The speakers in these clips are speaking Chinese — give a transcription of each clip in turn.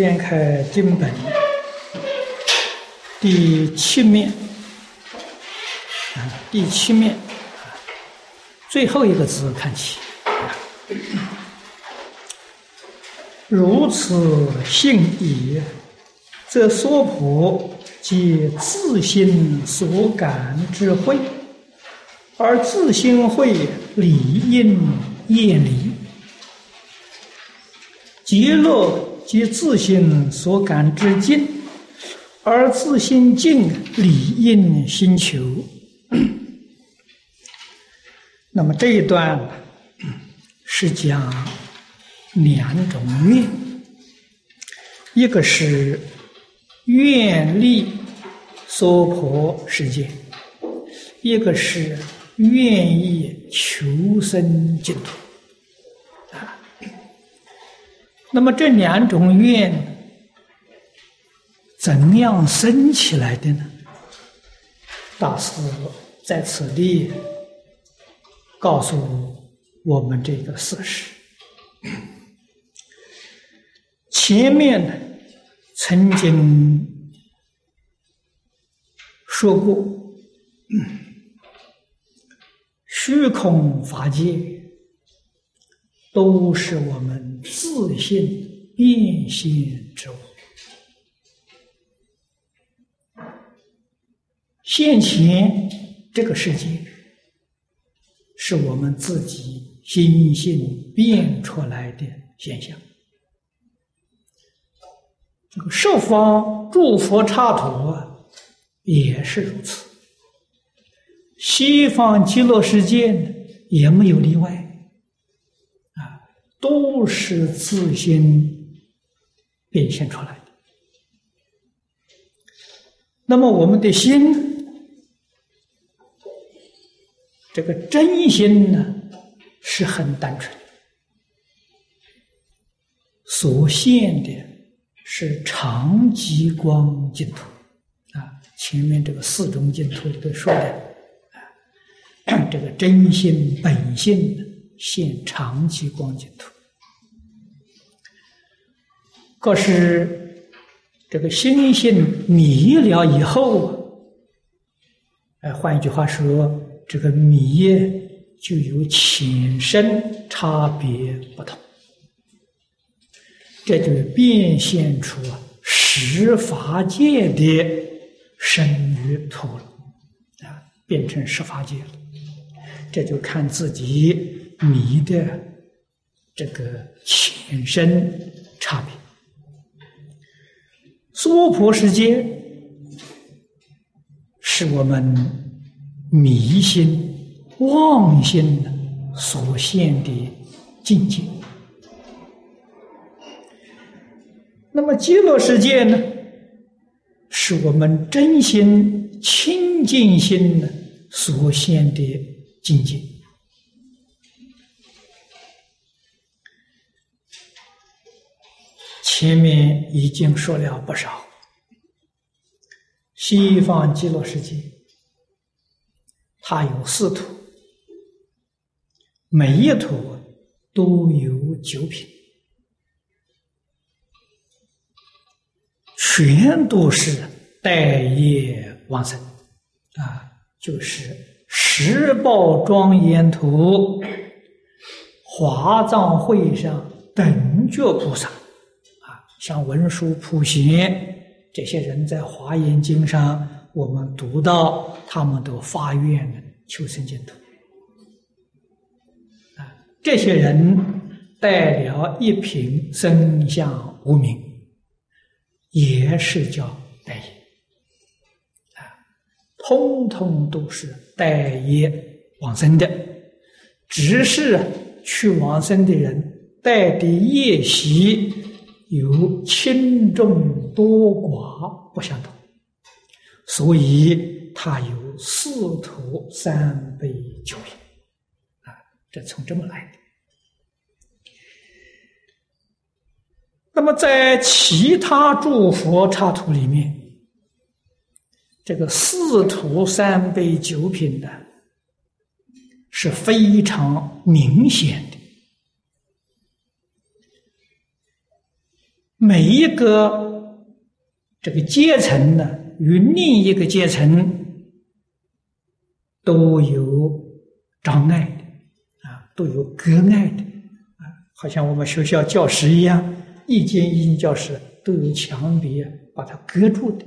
掀开经本第七面啊，第七面最后一个字看起，如此信也，则娑婆即自心所感之慧，而自心慧理应厌离，极乐。即自心所感之境，而自心境理应心求。那么这一段是讲两种愿，一个是愿力娑婆世界，一个是愿意求生净土。那么这两种愿怎样生起来的呢？大师在此地告诉我们这个事实。前面呢曾经说过，虚空法界。都是我们自性变现之物。现前这个世界，是我们自己心性变出来的现象。这个受方诸佛刹土，也是如此。西方极乐世界呢，也没有例外。都是自心变现出来的。那么我们的心，这个真心呢，是很单纯，所现的是长极光净土啊。前面这个四种净土都说的啊，这个真心本性。现长期光净土，可是这个心性迷了以后，哎，换一句话说，这个迷就有浅深差别不同，这就变现出啊十法界的生与土了，啊，变成十法界了，这就看自己。迷的这个浅深差别，娑婆世界是我们迷心妄心所现的境界。那么极乐世界呢，是我们真心清净心所现的境界。前面已经说了不少，西方极乐世界，它有四土，每一土都有九品，全都是待业往生，啊，就是十报庄严图，华藏会上等觉菩萨。像文殊、普贤这些人在华严经上，我们读到他们都发愿求生净土啊。这些人带了一品生相无名，也是叫待业啊，通通都是待业往生的，只是去往生的人带的业习。有轻重多寡不相同，所以它有四徒三杯九品，啊，这从这么来的。那么在其他诸佛刹图里面，这个四徒三杯九品的，是非常明显的。每一个这个阶层呢，与另一个阶层都有障碍的啊，都有隔碍的啊，好像我们学校教室一样，一间一间教室都有墙壁把它隔住的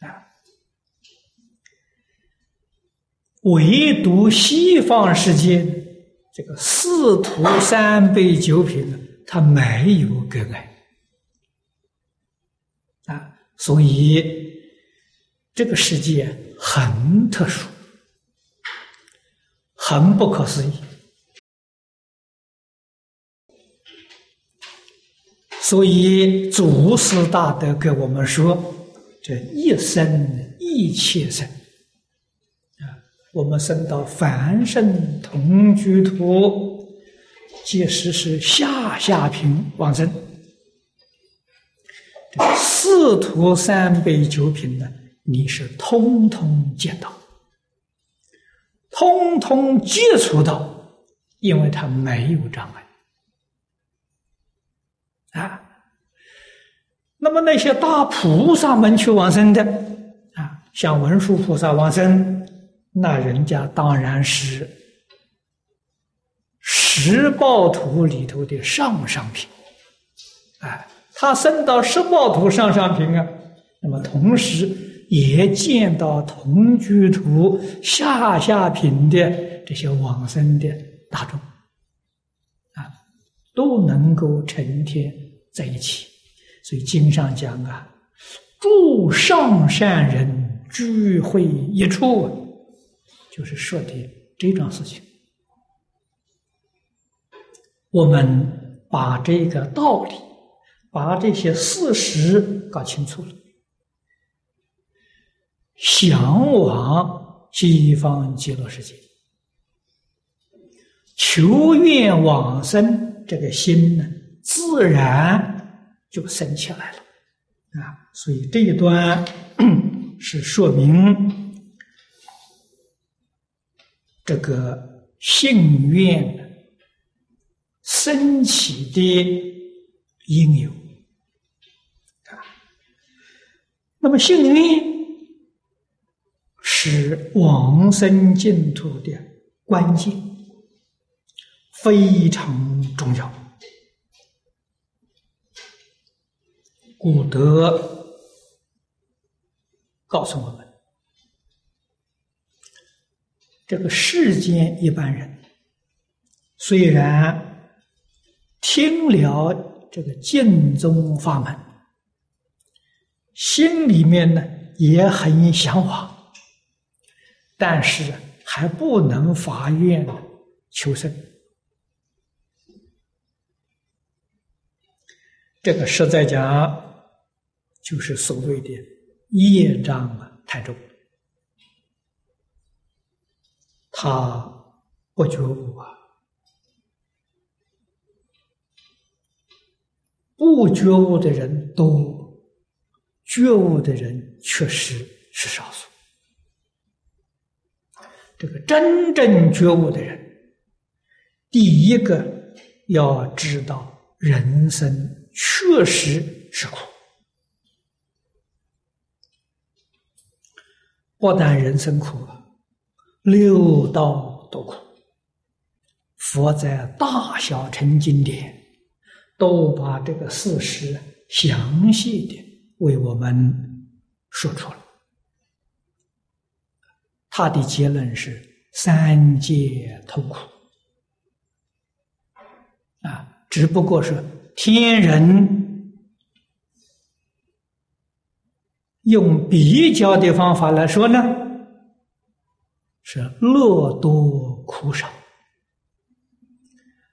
啊，唯独西方世界这个四徒三杯九品呢。他没有隔碍啊，所以这个世界很特殊，很不可思议。所以祖师大德给我们说：“这一生一切生啊，我们生到凡圣同居土。”即使是下下品往生，四图三杯九品呢，你是通通见到，通通接触到，因为他没有障碍啊。那么那些大菩萨们去往生的啊，像文殊菩萨往生，那人家当然是。十报图里头的上上品，哎，他升到十报图上上品啊，那么同时也见到同居图下下品的这些往生的大众，啊，都能够成天在一起。所以经上讲啊，诸上善人聚会一处，就是说的这桩事情。我们把这个道理，把这些事实搞清楚了，向往西方极乐世界，求愿往生，这个心呢，自然就升起来了啊！所以这一段 是说明这个信愿。升起的因由啊，那么幸运是往生净土的关键，非常重要。古德告诉我们，这个世间一般人虽然。听了这个净宗法门，心里面呢也很向往，但是还不能发愿求生。这个实在讲，就是所谓的业障啊太重，他不觉悟啊。不觉悟的人多，觉悟的人确实是少数。这个真正觉悟的人，第一个要知道人生确实是苦，不但人生苦，六道都苦。佛在大小乘经典。都把这个事实详细的为我们说出来。他的结论是三界痛苦啊，只不过是天人用比较的方法来说呢，是乐多苦少。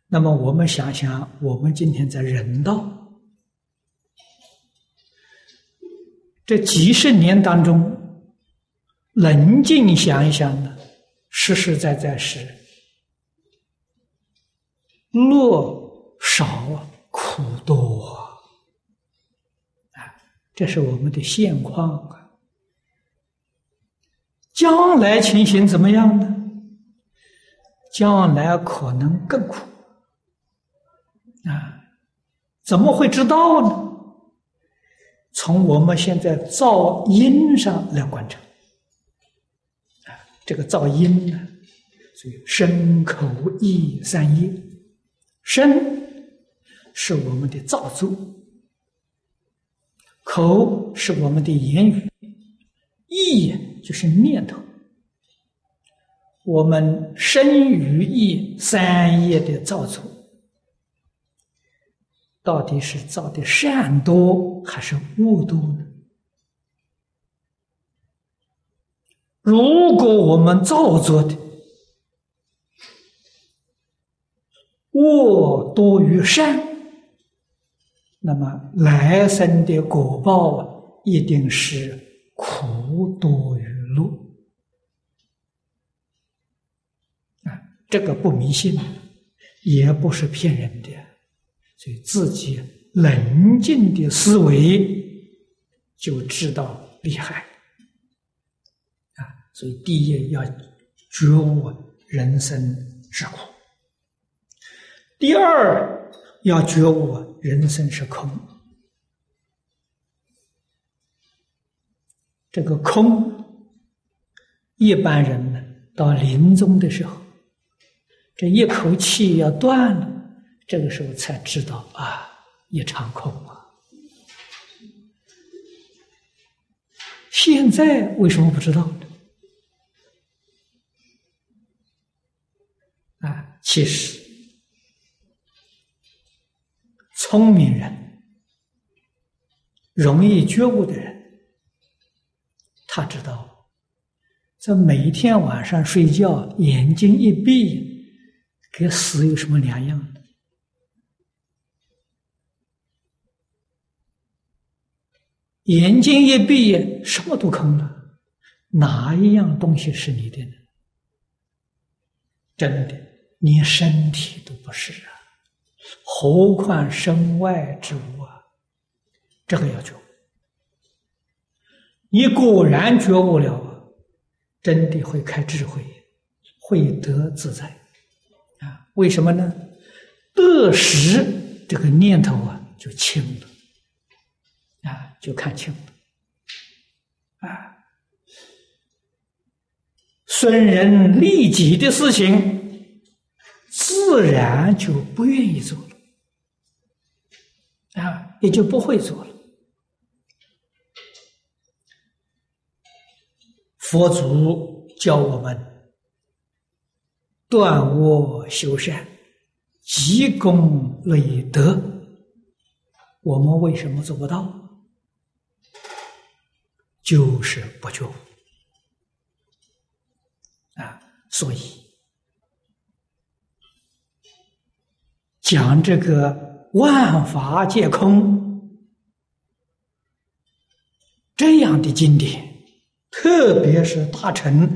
那么我们想想，我们今天在人道这几十年当中，冷静想一想呢，实实在在是乐少啊苦多啊！这是我们的现况啊。将来情形怎么样呢？将来可能更苦。啊，怎么会知道呢？从我们现在噪音上来观察，啊，这个噪音呢，所以声、口、意三业，声是我们的造作，口是我们的言语，意就是念头。我们身语意三业的造作，到底是造的善多还是恶多呢？如果我们造作的恶多于善，那么来生的果报啊，一定是苦多于乐。啊这个不迷信，也不是骗人的，所以自己冷静的思维就知道厉害啊！所以第一要觉悟人生是苦，第二要觉悟人生是空。这个空，一般人呢，到临终的时候。这一口气要断了，这个时候才知道啊，一场空啊！现在为什么不知道呢？啊，其实聪明人、容易觉悟的人，他知道，这每天晚上睡觉，眼睛一闭。跟死有什么两样？眼睛一闭，什么都空了，哪一样东西是你的呢？真的，连身体都不是啊，何况身外之物啊？这个要觉悟。你果然觉悟了，真的会开智慧，会得自在啊。为什么呢？得时这个念头啊就清了，就看清了，啊损人利己的事情，自然就不愿意做了，啊也就不会做了。佛祖教我们。断恶修善，积功累德，我们为什么做不到？就是不觉悟啊！所以讲这个万法皆空这样的经典，特别是大乘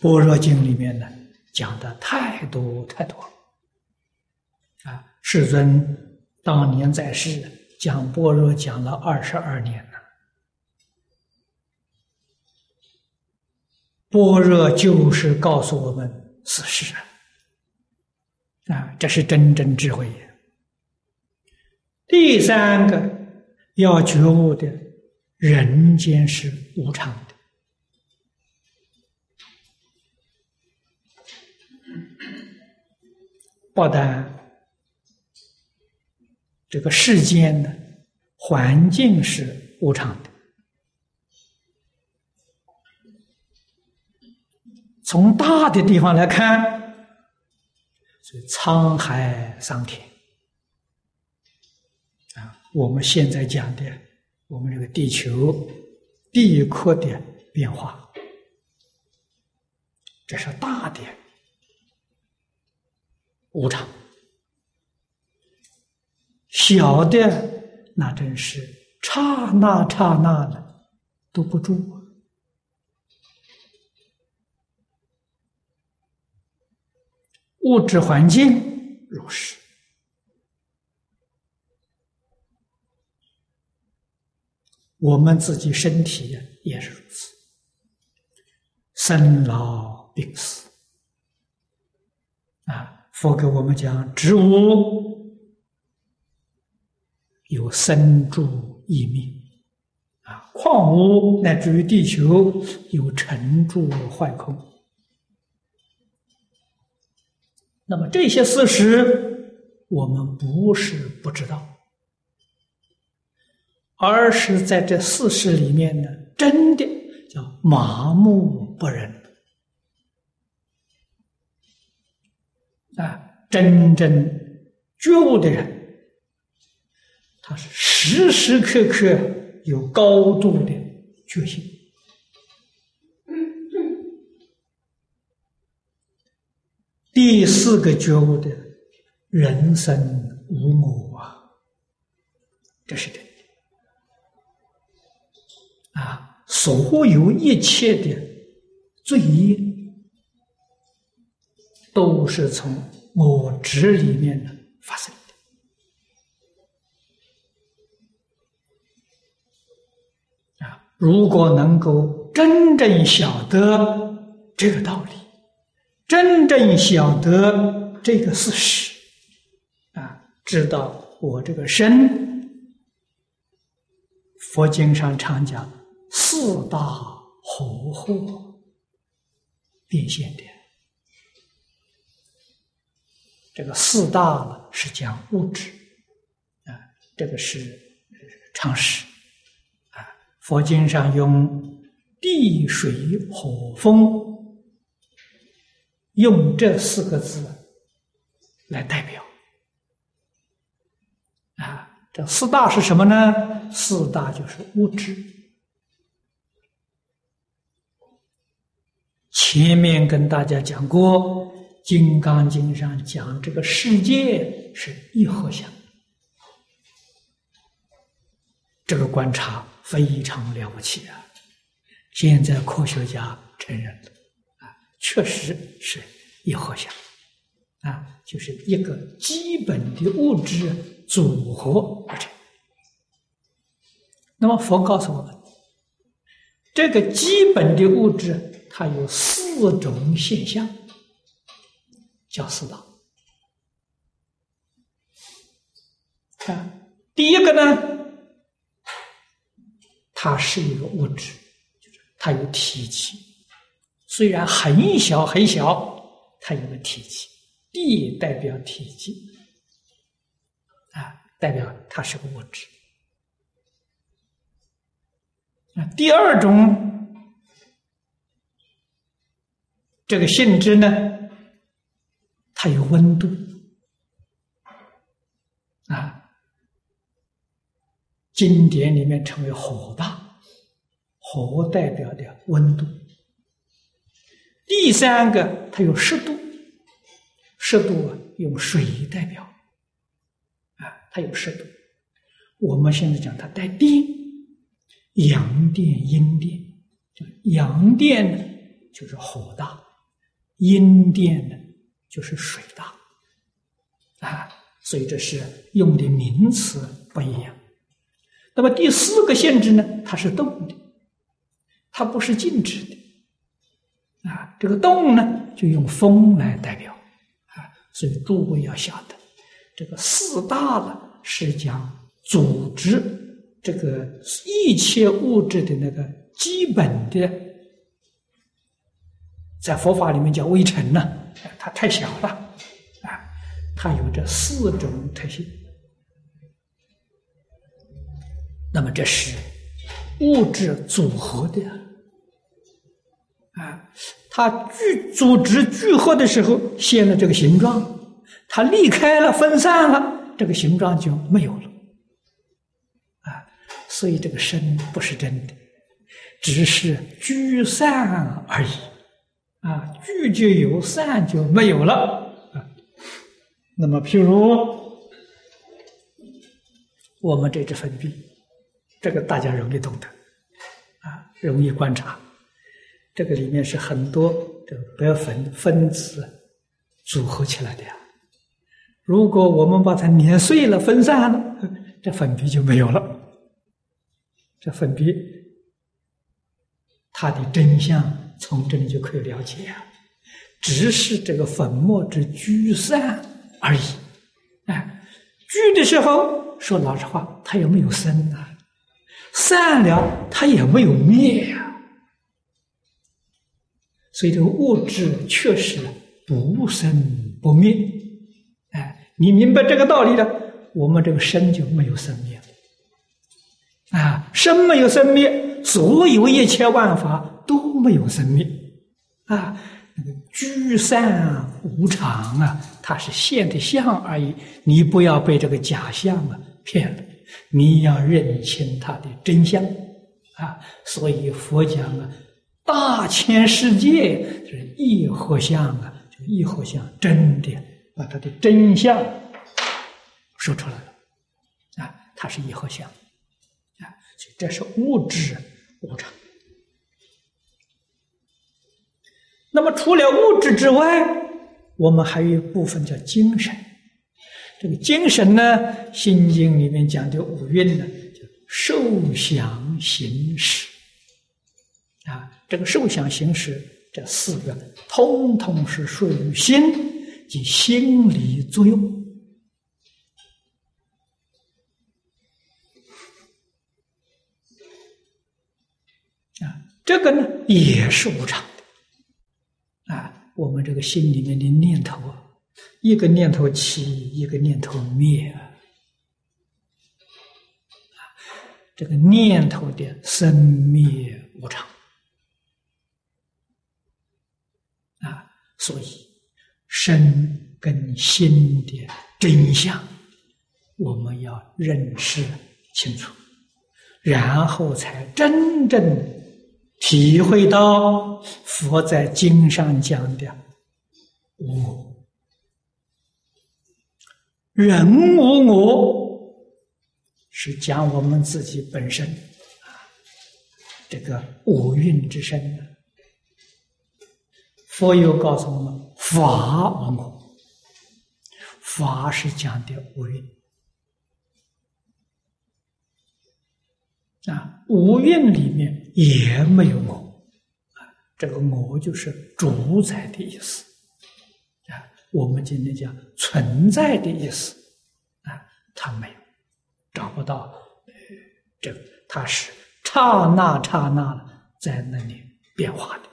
般若经里面的。讲的太多太多了，啊！世尊当年在世讲般若讲了二十二年了，般若就是告诉我们事实啊，这是真正智慧。第三个要觉悟的，人间是无常的。不但这个世间的环境是无常的，从大的地方来看，是沧海桑田啊。我们现在讲的，我们这个地球地壳的变化，这是大的。无常，小的那真是刹那刹那的都不住啊！物质环境如是，我们自己身体也是如此，生老病死啊。佛给我们讲，植物有生住异灭，啊，矿物乃至于地球有成住坏空。那么这些事实，我们不是不知道，而是在这事实里面呢，真的叫麻木不仁啊！真正觉悟的人，他是时时刻刻有高度的决心。第四个觉悟的，人生无我啊，这是真的啊！所有一切的罪业，都是从我执里面的发生的啊！如果能够真正晓得这个道理。真正晓得这个事实，啊，知道我这个身，佛经上常讲四大活惑变现的，这个四大呢是讲物质，啊，这个是常识，啊，佛经上用地水火风。用这四个字来代表啊，这四大是什么呢？四大就是物质。前面跟大家讲过，《金刚经》上讲这个世界是一合相，这个观察非常了不起啊！现在科学家承认了。确实是一合相，啊，就是一个基本的物质组合而成。那么佛告诉我们，这个基本的物质它有四种现象，叫四大。啊，第一个呢，它是一个物质，它有体积。虽然很小很小，它有个体积，地代表体积，啊，代表它是个物质。啊，第二种这个性质呢，它有温度，啊，经典里面称为火大，火代表的温度。第三个，它有湿度，湿度啊，用水代表，啊，它有湿度。我们现在讲它带电，阳电、阴电，就阳电呢就是火大，阴电呢就是水大，啊，所以这是用的名词不一样。那么第四个限制呢，它是动的，它不是静止的。这个动呢，就用风来代表，啊，所以诸位要晓得，这个四大呢是讲组织这个一切物质的那个基本的，在佛法里面叫微尘呢，它太小了，啊，它有这四种特性，那么这是物质组合的。啊，它聚组织聚合的时候现了这个形状，它离开了分散了，这个形状就没有了。啊，所以这个身不是真的，只是聚散而已。啊，聚就有，散就没有了。啊，那么譬如我们这支粉笔，这个大家容易懂得，啊，容易观察。这个里面是很多的白粉分子组合起来的呀。如果我们把它碾碎了、分散了，这粉笔就没有了。这粉笔它的真相从这里就可以了解啊，只是这个粉末之聚散而已。哎，聚的时候说老实话，它也没有生啊；散了，它也没有灭呀。所以这个物质确实不生不灭。哎，你明白这个道理了，我们这个生就没有生灭啊，生没有生灭，所有一切万法都没有生灭啊。那个聚散无常啊，它是现的相而已。你不要被这个假象啊骗了，你要认清它的真相啊。所以佛讲啊，大千世界就是一合相啊，就一合相真的把它的真相说出来了啊，它是一合相啊，所以这是物质无常。那么，除了物质之外，我们还有一部分叫精神。这个精神呢，《心经》里面讲的五蕴呢，叫受想行识。啊，这个受想行识这四个，通通是属于心及心理作用。啊，这个呢，也是无常的啊。我们这个心里面的念头啊，一个念头起，一个念头灭啊，这个念头的生灭无常啊，所以身跟心的真相，我们要认识清楚，然后才真正。体会到佛在经上讲的“无人无我”，是讲我们自己本身，这个五蕴之身。佛又告诉我们：“法无我，法是讲的无蕴。啊，无蕴里面。”也没有我，啊，这个我就是主宰的意思，啊，我们今天讲存在的意思，啊，它没有，找不到，这个它是刹那刹那在那里变化的，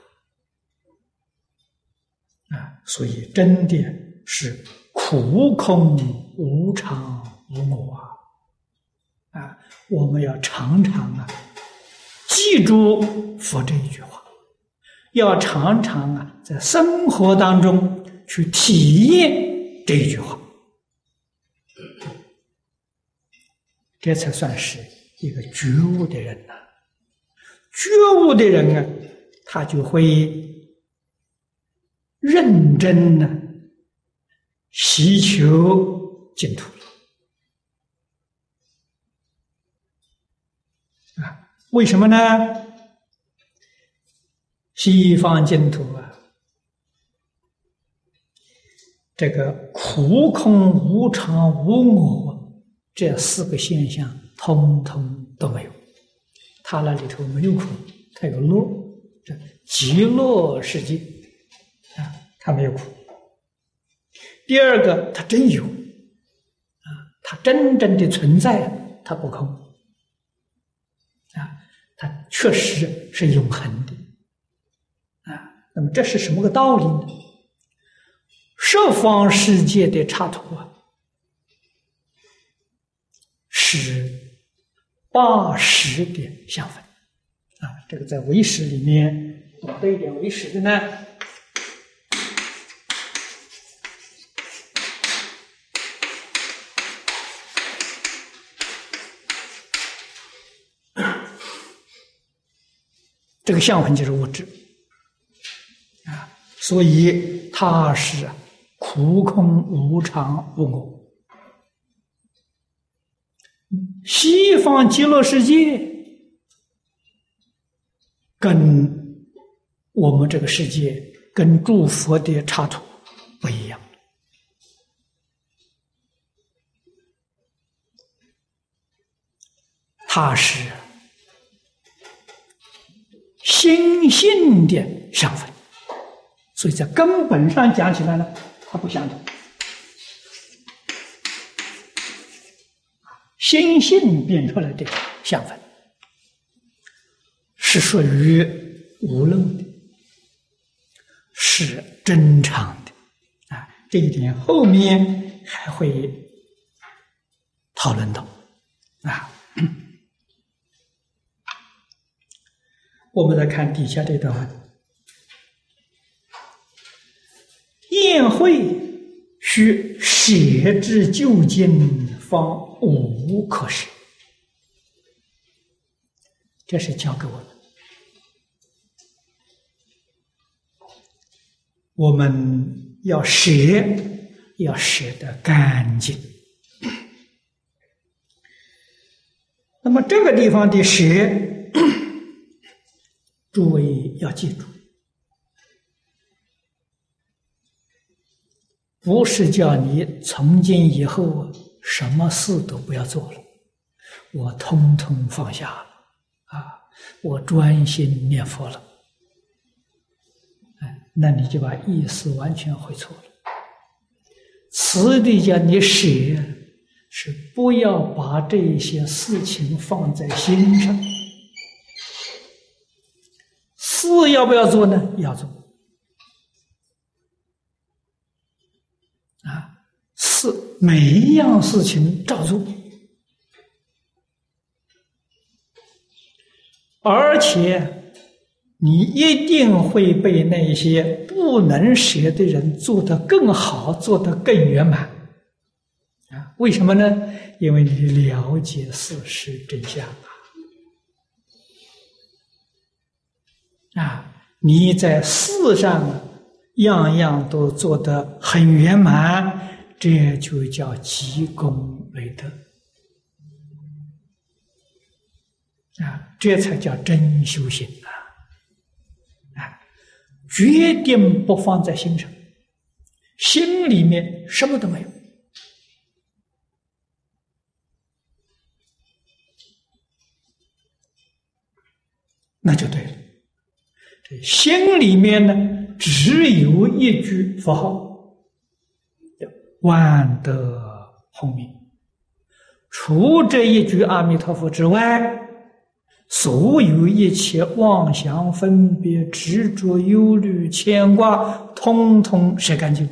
啊，所以真的是苦空无常无我啊，啊，我们要常常啊。记住佛这一句话，要常常啊，在生活当中去体验这一句话，这才算是一个觉悟的人呐。觉悟的人啊，他就会认真的祈求净土啊。为什么呢？西方净土啊，这个苦空无常无我这四个现象，通通都没有。他那里头没有苦，他有乐，这极乐世界，他没有苦。第二个，他真有啊，他真正的存在，他不空。它确实是永恒的，啊，那么这是什么个道理呢？十方世界的插图啊，是八十的相分，啊，这个在唯识里面懂得一点唯识的呢。这个相分就是物质啊，所以它是苦空无常无我。西方极乐世界跟我们这个世界跟诸佛的插图不一样，它是。心性的相分，所以在根本上讲起来呢，它不相同。心性变出来的相分，是属于无漏的，是正常的啊。这一点后面还会讨论到啊。我们来看底下这段话：宴会需舍之就近，方无可舍。这是教给我们，我们要舍，要舍得干净。那么这个地方的舍。诸位要记住，不是叫你从今以后什么事都不要做了，我通通放下了啊！我专心念佛了。哎，那你就把意思完全会错了。此地叫你舍，是不要把这些事情放在心上。事要不要做呢？要做啊！是每一样事情照做，而且你一定会被那些不能舍的人做得更好，做得更圆满啊！为什么呢？因为你了解事实真相。啊，你在事上样样都做得很圆满，这就叫积功累德啊！这才叫真修行啊！啊，决定不放在心上，心里面什么都没有，那就对了。心里面呢，只有一句佛号，叫万德洪名。除这一句阿弥陀佛之外，所有一切妄想、分别、执着、忧虑、牵挂，通通舍干净，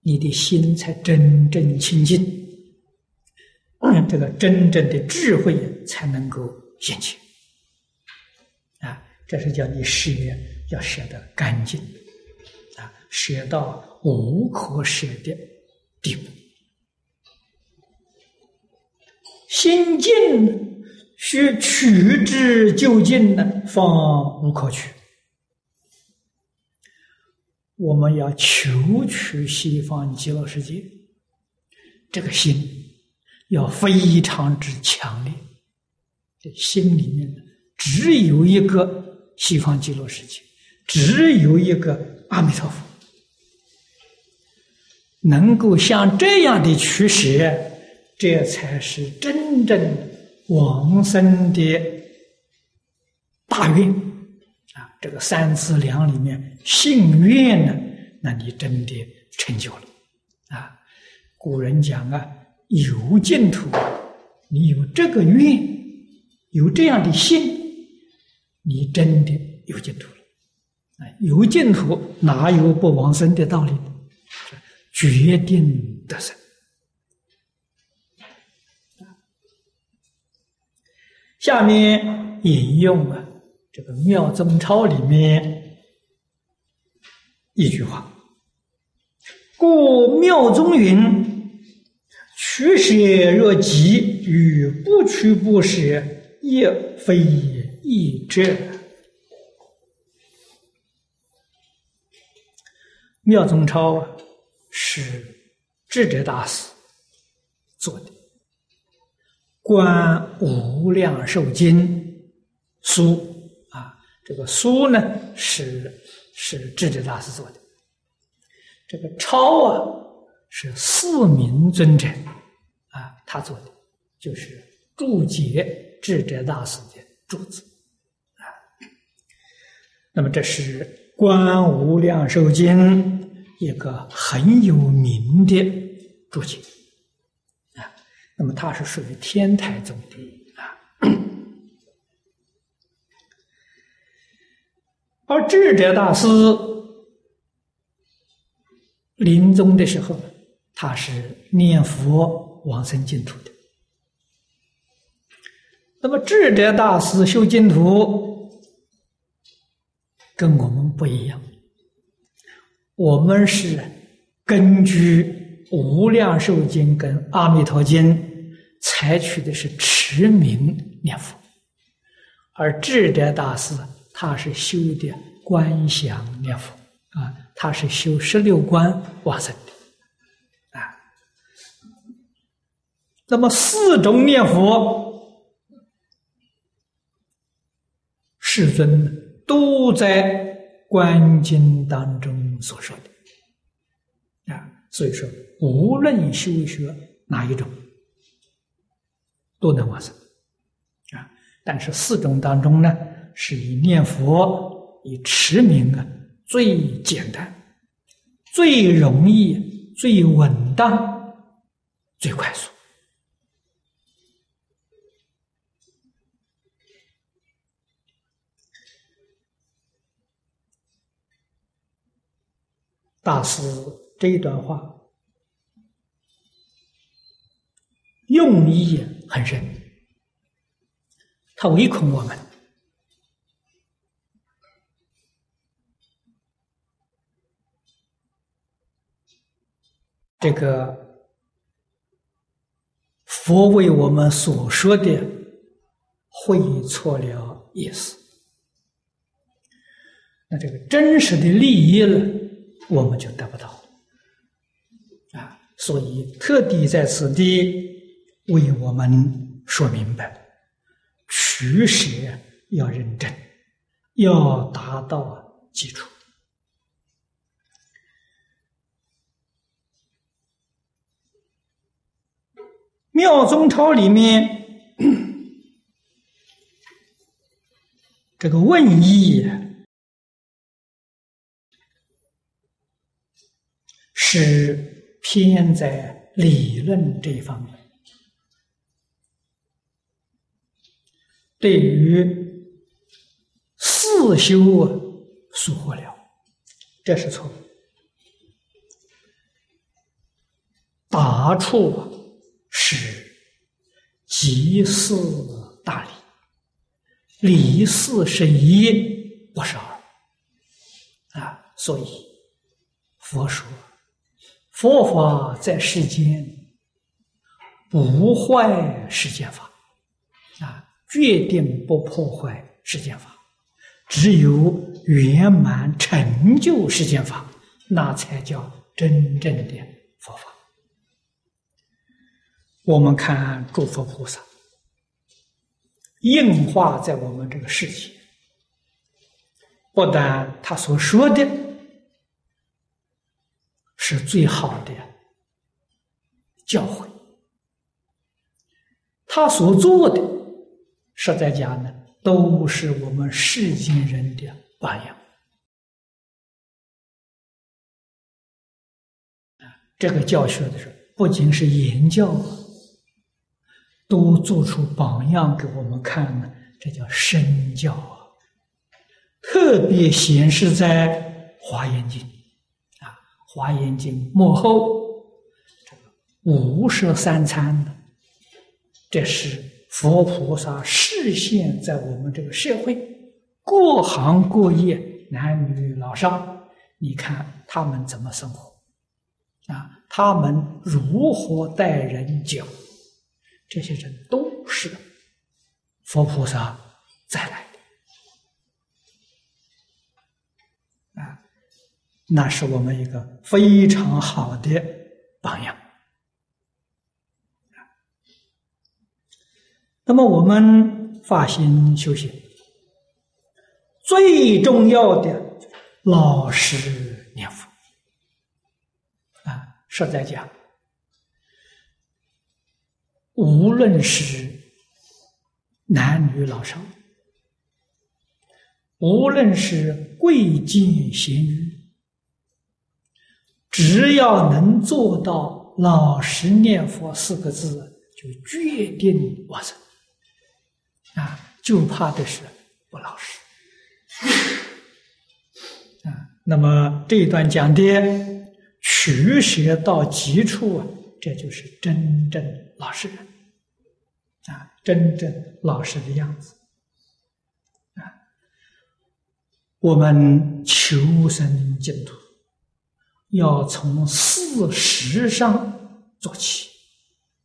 你的心才真正清净，这个真正的智慧才能够显现。这是叫你舍，要舍得干净，啊，舍到无可舍的地步。心静需取之就近呢，方无可取。我们要求取西方极乐世界，这个心要非常之强烈，这心里面只有一个。西方极乐世界只有一个阿弥陀佛，能够像这样的取舍，这才是真正往生的大愿啊！这个三资粮里面信愿呢，那你真的成就了啊！古人讲啊，有净土，你有这个愿，有这样的信。你真的有净土了，啊，有净土哪有不往生的道理？决定得生。下面引用啊，这个《妙宗钞》里面一句话：“故妙宗云，取舍若急，与不取不舍，亦非。”一者，妙宗超啊，是智者大师做的《观无量寿经》书啊，这个书呢是是智者大师做的，这个超啊是四明尊者啊他做的，就是注解智者大师的注字。那么这是《观无量寿经》一个很有名的注解啊，那么他是属于天台宗的啊。而智者大师临终的时候，他是念佛往生净土的。那么智者大师修净土跟我们不一样，我们是根据《无量寿经》跟《阿弥陀经》采取的是持名念佛，而智者大师。他是修的观想念佛啊，他是修十六观往生的啊。那么四种念佛，世尊呢都在观经当中所说的啊。所以说，无论修学哪一种，都能往生啊。但是四种当中呢？是以念佛、以持名啊，最简单、最容易、最稳当、最快速。大师这一段话用意很深，他唯恐我们。这个佛为我们所说的会错了意思，那这个真实的利益呢，我们就得不到啊。所以特地在此地为我们说明白：取舍要认真，要达到基础。妙宗钞里面 这个问义是偏在理论这一方面，对于四修啊疏忽了，这是错误。答处。是即四大理，理四是一，不是二啊。所以佛说，佛法在世间不坏世间法啊，决定不破坏世间法。只有圆满成就世间法，那才叫真正的佛法。我们看诸佛菩萨应化在我们这个世界，不但他所说的是最好的教诲，他所做的实在讲呢，都是我们世间人的榜样。这个教学的时候，不仅是言教。都做出榜样给我们看呢，这叫身教啊！特别显示在《华严经》，《华严经》幕后这个五十三参的，这是佛菩萨示现在我们这个社会各行各业男女老少，你看他们怎么生活啊？他们如何待人交？这些人都是佛菩萨再来的啊，那是我们一个非常好的榜样。那么我们发心修行，最重要的老实念佛啊，实在讲。无论是男女老少，无论是贵贱贤愚，只要能做到老实念佛四个字，就决定往生。啊，就怕的是不老实。啊，那么这一段讲的取舍到极处啊，这就是真正老实人。啊，真正老实的样子。啊，我们求生净土。要从事实上做起，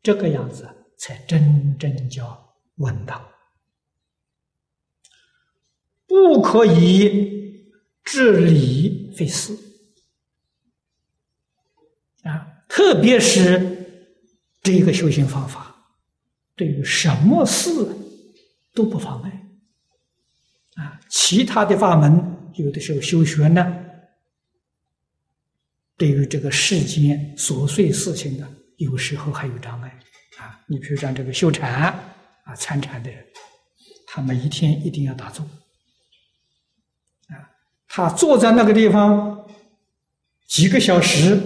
这个样子才真正叫稳当。不可以治理非事啊！特别是这个修行方法，对于什么事都不妨碍啊！其他的法门，有的时候修学呢。对于这个世间琐碎事情的，有时候还有障碍啊。你比如像这个修禅啊、参禅的人，他每一天一定要打坐啊。他坐在那个地方几个小时，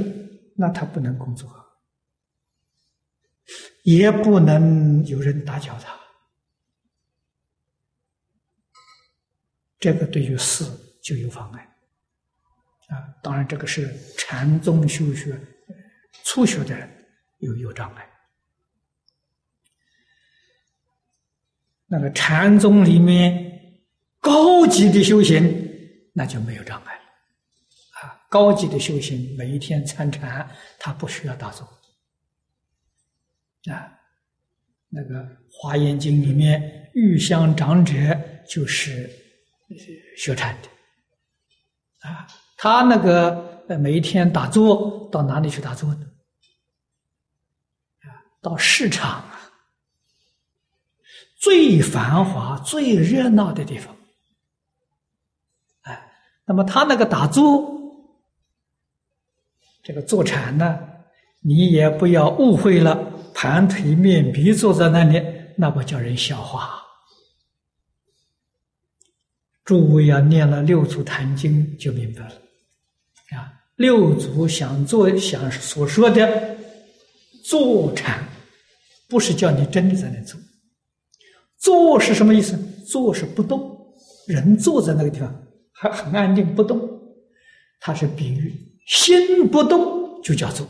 那他不能工作，也不能有人打搅他。这个对于事就有妨碍。啊，当然，这个是禅宗修学初学的人有有障碍。那个禅宗里面高级的修行，那就没有障碍了。啊，高级的修行，每一天参禅，他不需要打坐。啊，那个《华严经》里面，玉香长者就是学禅的，啊。他那个呃，每一天打坐到哪里去打坐呢？到市场啊，最繁华、最热闹的地方。哎，那么他那个打坐，这个坐禅呢，你也不要误会了，盘腿面壁坐在那里，那不叫人笑话。诸位要念了六祖坛经，就明白了。啊六祖想做想所说的坐禅，不是叫你真的在那坐。坐是什么意思？坐是不动，人坐在那个地方还很安静不动。它是比喻心不动就叫坐。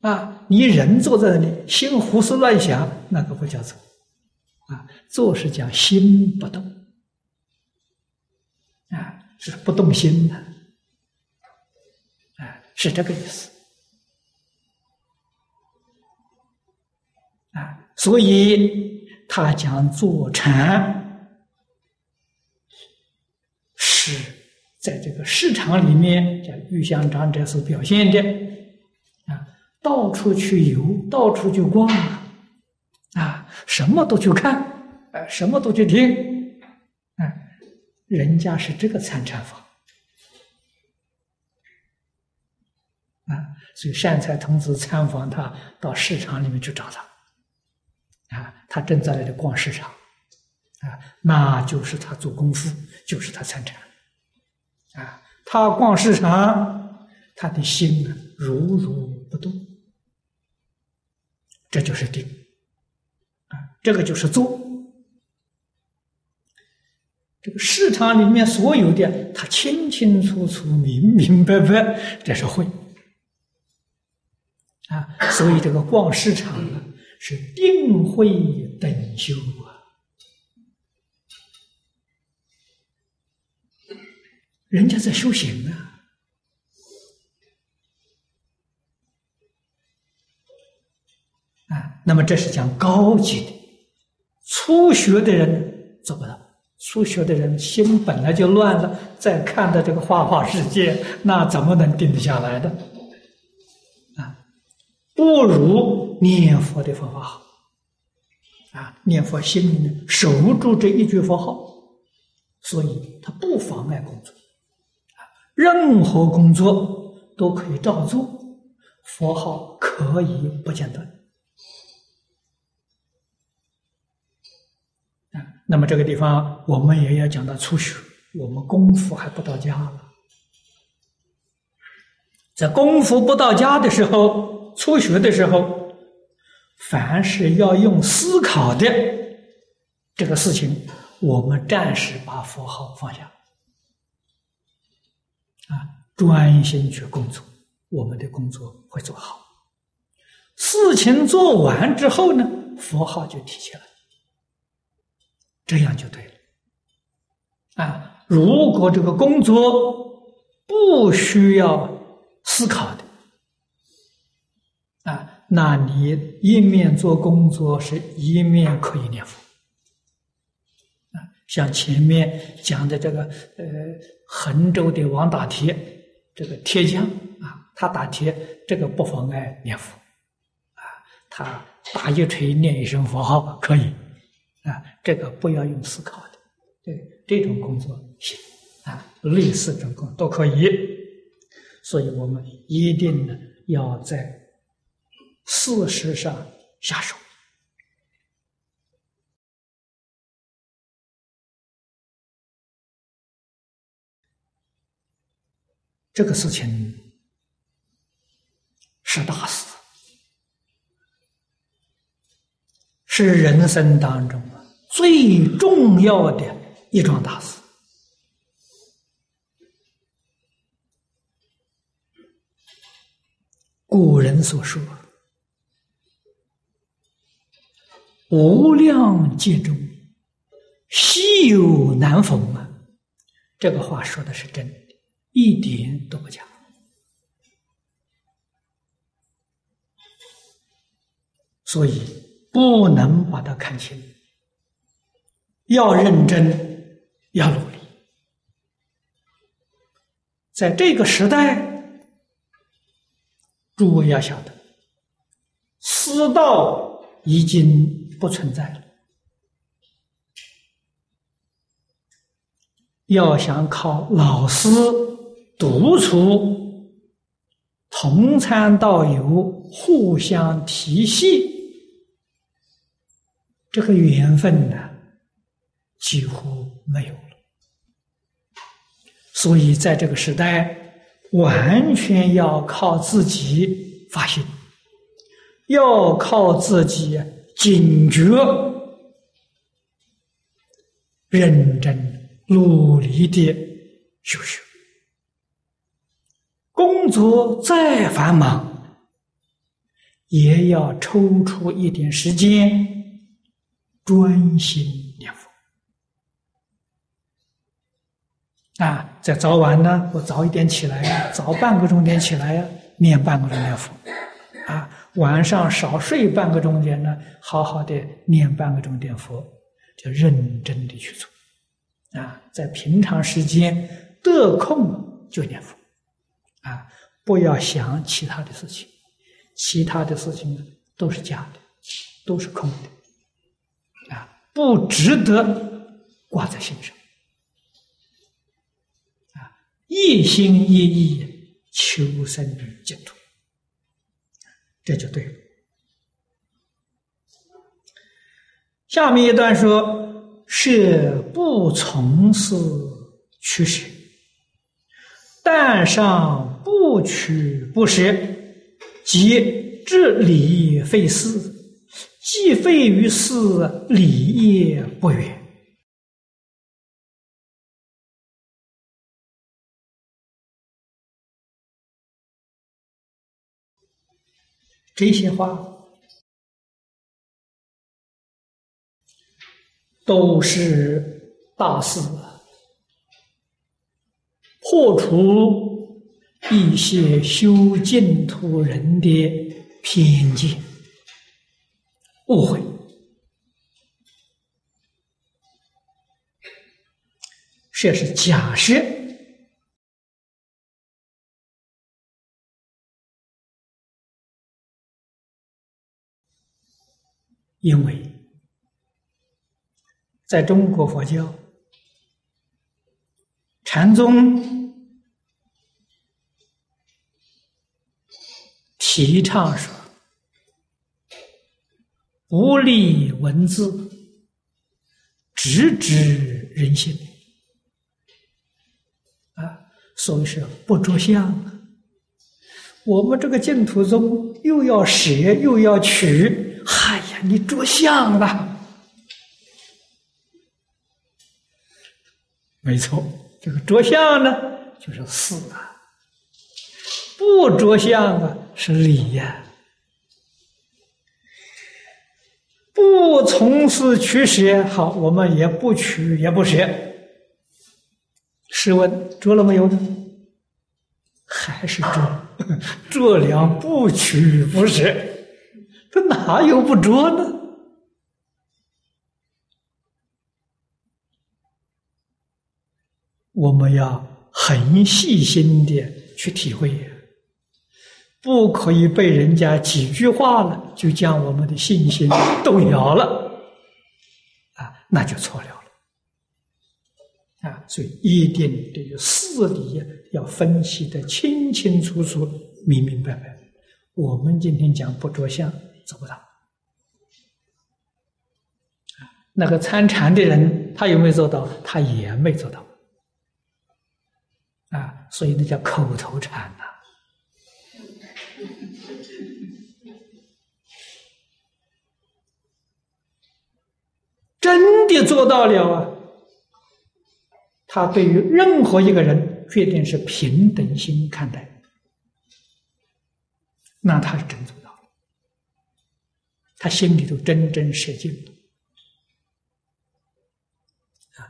啊，你人坐在那里，心胡思乱想，那个不叫坐。啊，坐是讲心不动，是不动心的。是这个意思。啊，所以他讲坐禅是在这个市场里面，叫玉香长者所表现的。啊，到处去游，到处去逛啊，什么都去看，啊，什么都去听，人家是这个参禅法。啊，所以善财童子参访他，到市场里面去找他，啊，他正在那里逛市场，啊，那就是他做功夫，就是他参禅，啊，他逛市场，他的心呢如如不动，这就是定，啊，这个就是坐，这个市场里面所有的，他清清楚楚、明明白白，这是会。啊，所以这个逛市场啊，是定慧等修啊。人家在修行啊，啊，那么这是讲高级的，初学的人做不到。初学的人心本来就乱了，再看到这个花花世界，那怎么能定得下来的？不如念佛的方法好啊！念佛心里面守住这一句佛号，所以它不妨碍工作。任何工作都可以照做，佛号可以不间断那么这个地方我们也要讲到初学，我们功夫还不到家了，在功夫不到家的时候，初学的时候，凡是要用思考的这个事情，我们暂时把佛号放下，啊，专心去工作，我们的工作会做好。事情做完之后呢，佛号就提起来，这样就对了。啊，如果这个工作不需要思考的，啊，那你一面做工作，是一面可以念佛。啊，像前面讲的这个，呃，衡州的王打铁，这个铁匠啊，他打铁，这个不妨碍念佛。啊，他打一锤，念一声佛号可以。啊，这个不要用思考的。对这种工作行啊，类似这种工都可以，所以我们一定呢要在事实上下手。这个事情是大事，是人生当中最重要的。一桩大事。古人所说“无量劫中，稀有难逢”啊，这个话说的是真的，一点都不假。所以不能把它看轻，要认真。要努力，在这个时代，诸位要晓得，师道已经不存在了。要想靠老师督促、同参道友互相提携，这个缘分呢，几乎没有了。所以，在这个时代，完全要靠自己发心，要靠自己警觉、认真、努力的修学。工作再繁忙，也要抽出一点时间，专心念佛。啊，在早晚呢，我早一点起来呀，早半个钟点起来呀，念半个钟念佛。啊，晚上少睡半个钟点呢，好好的念半个钟点佛，就认真的去做。啊，在平常时间得空就念佛。啊，不要想其他的事情，其他的事情呢都是假的，都是空的。啊，不值得挂在心上。一心一意求生净土，这就对了。下面一段说：是不从事取舍，但上不取不舍，即治理废事，既废于事，理也不远。这些话都是大事。啊，破除一些修净土人的偏见、误会，这是假设。因为，在中国佛教，禅宗提倡说，不立文字，直指人心，啊，所以是不着相，我们这个净土宗又要舍又要取，你着相了。没错，这个着相呢，就是事啊；不着相啊，是理呀。不从事取舍，好，我们也不取也不舍。试问着了没有呢？还是着，着了不取不舍，他哪有不着呢？我们要很细心的去体会，不可以被人家几句话了就将我们的信心动摇了，啊，那就错了了，啊，所以一定这个事理要分析的清清楚楚、明明白白。我们今天讲不着相，做不到。那个参禅的人，他有没有做到？他也没做到。啊，所以那叫口头禅呐。真的做到了啊，他对于任何一个人，决定是平等心看待，那他是真做，他心里头真真实净啊，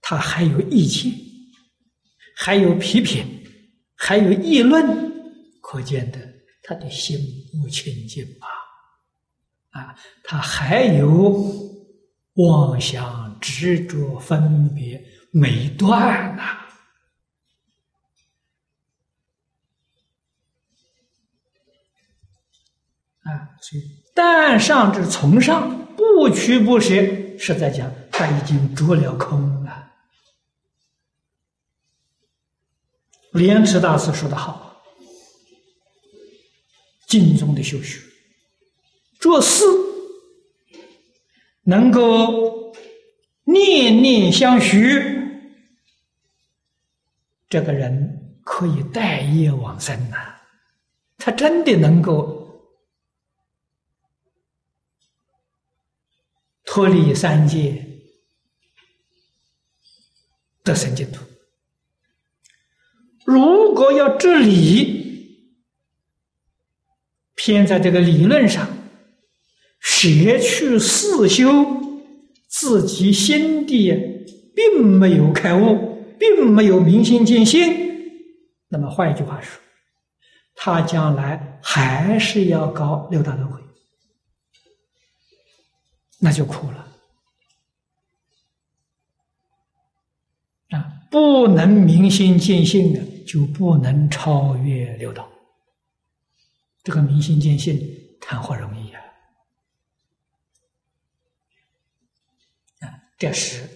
他还有意见。还有批评，还有议论，可见的他的心不清净吧？啊，他还有妄想、执着、分别没断呐！啊，啊所以但上之从上，不屈不舍，是在讲他已经着了空了。莲池大师说的好：“经中的修学，做事能够念念相续，这个人可以待业往生呐。他真的能够脱离三界，得生净土。”如果要治理，偏在这个理论上，学去四修，自己心地并没有开悟，并没有明心见性，那么换一句话说，他将来还是要搞六道轮回，那就苦了。啊，不能明心见性的。就不能超越六道，这个明心见性谈何容易啊！啊，这是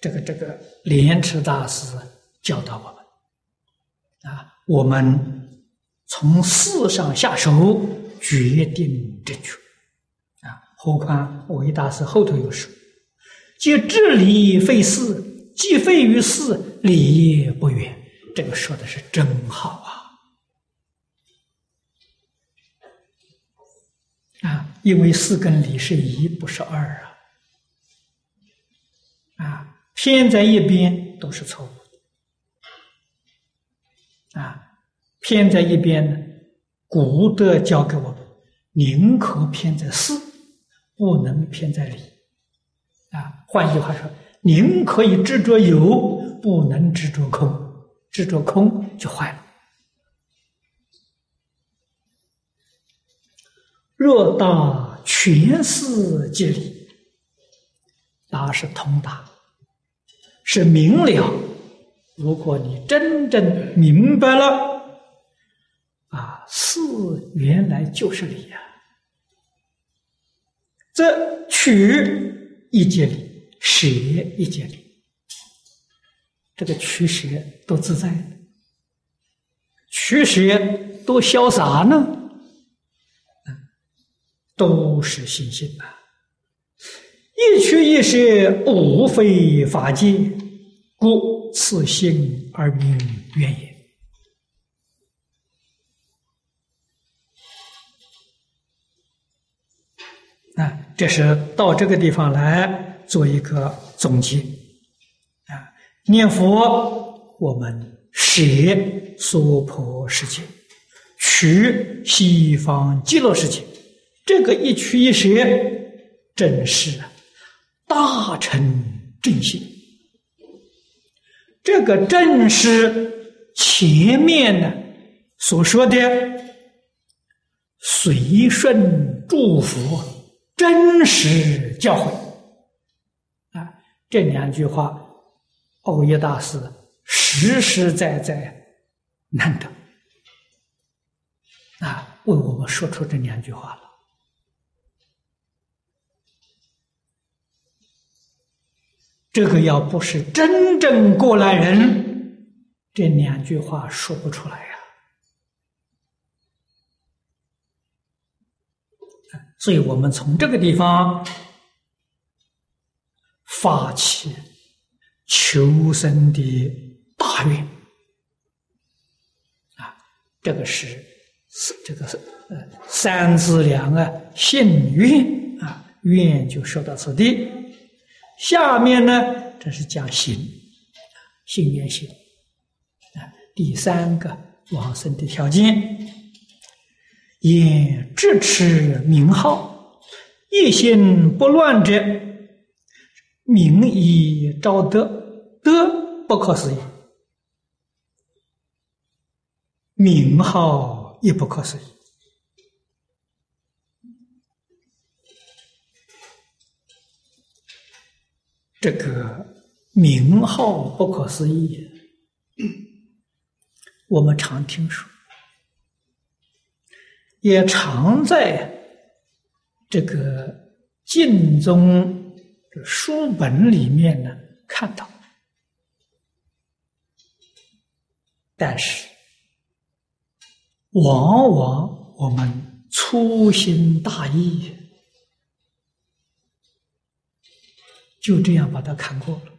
这个这个莲池大师教导我们啊，我们从事上下手，决定正确。何况韦大师后头又说：“即治理废事，既废于事，理也不远。”这个说的是真好啊！啊，因为四跟理是一，不是二啊！啊，偏在一边都是错误的啊！偏在一边呢，古德教给我们，宁可偏在四，不能偏在理啊！换句话说，宁可以执着有，不能执着空。执着空就坏了。若大全是皆理，那是通达，是明了。如果你真正明白了，啊，事原来就是理。这取一节理，舍一节理。这个取舍多自在，取舍多潇洒呢？都是心性啊！一取一舍，无非法界，故此心而名愿也。这是到这个地方来做一个总结啊。念佛，我们舍娑婆世界，取西方极乐世界，这个一取一舍，正是大成正心。这个正是前面呢所说的随顺祝福真实教诲。啊，这两句话，欧耶大师实实在在难得。啊，为我们说出这两句话了。这个要不是真正过来人，这两句话说不出来呀。所以我们从这个地方发起求生的大愿啊，这个是这个是呃三字两啊，信愿啊，愿就说到此地。下面呢，这是讲行，信愿行啊。第三个往生的条件，言智持名号，一心不乱者，名以昭德，德不可思议，名号也不可思议。这个名号不可思议，我们常听说，也常在这个晋宗书本里面呢看到，但是往往我们粗心大意。就这样把它看过了，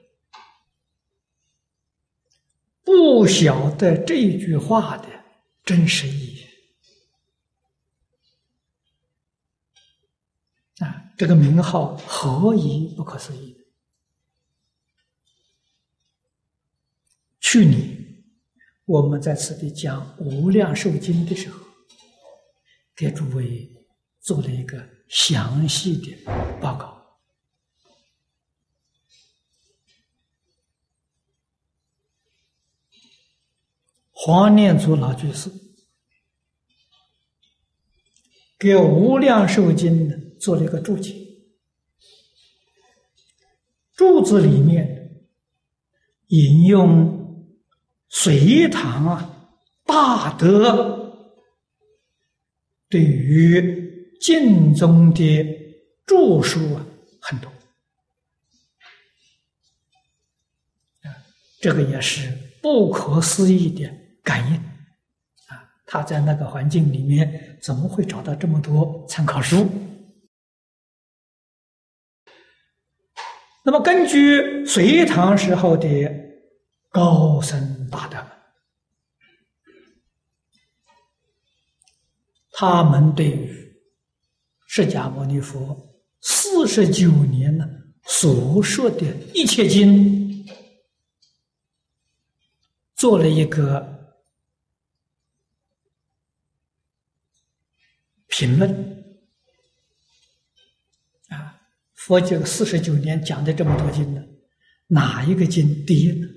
不晓得这句话的真实意义啊！这个名号何以不可思议？去年我们在此地讲《无量寿经》的时候，给诸位做了一个详细的报告。黄念祖老居士给《无量寿经》呢做了一个注解，注子里面引用隋唐啊大德对于晋中的著述啊很多，啊，这个也是不可思议的。感应啊，他在那个环境里面怎么会找到这么多参考书？那么根据隋唐时候的高僧大德们，他们对于释迦牟尼佛四十九年呢所说的一切经，做了一个。评论佛经四十九年讲的这么多经呢，哪一个经第一呢？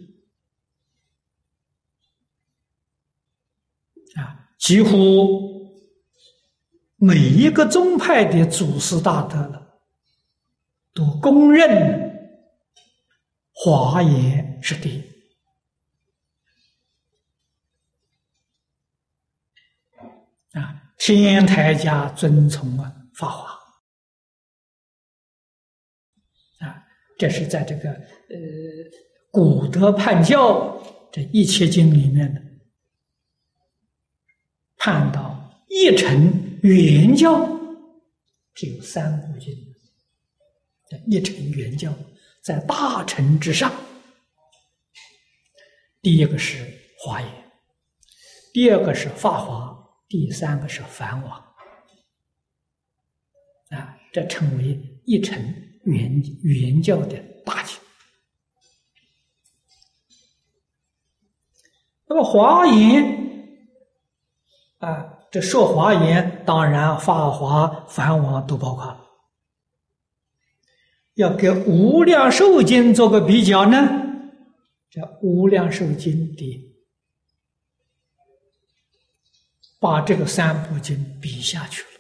啊，几乎每一个宗派的祖师大德了，都公认华严是第一。啊。天台家遵从啊法华这是在这个呃古德判教这一切经里面的判到一成原教只有三部经，一成原教在大乘之上。第一个是华严，第二个是法华。第三个是梵网啊，这称为一乘原原教的大经。那么华严啊，这说华严，当然法华、梵王都包括了。要跟无量寿经做个比较呢，这无量寿经的把这个三部经比下去了，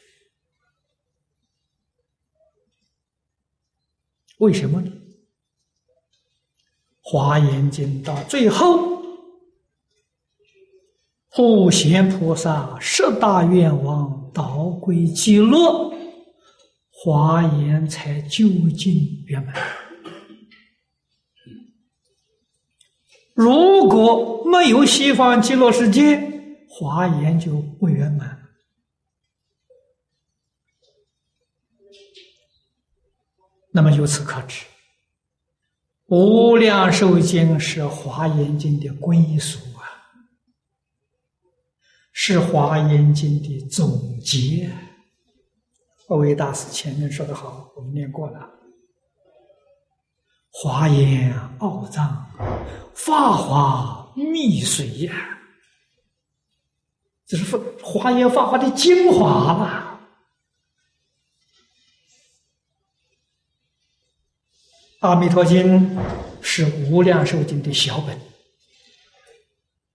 为什么呢？华严经到最后，普贤菩萨十大愿望导归极乐。华严才究竟圆满。如果没有西方极乐世界，华严就不圆满。那么由此可知，《无量寿经》是华严经的归属啊，是华严经的总结。二位大师前面说的好，我们念过了。华严奥藏，法华密水呀，这是华严法华的精华吧？阿弥陀经是无量寿经的小本，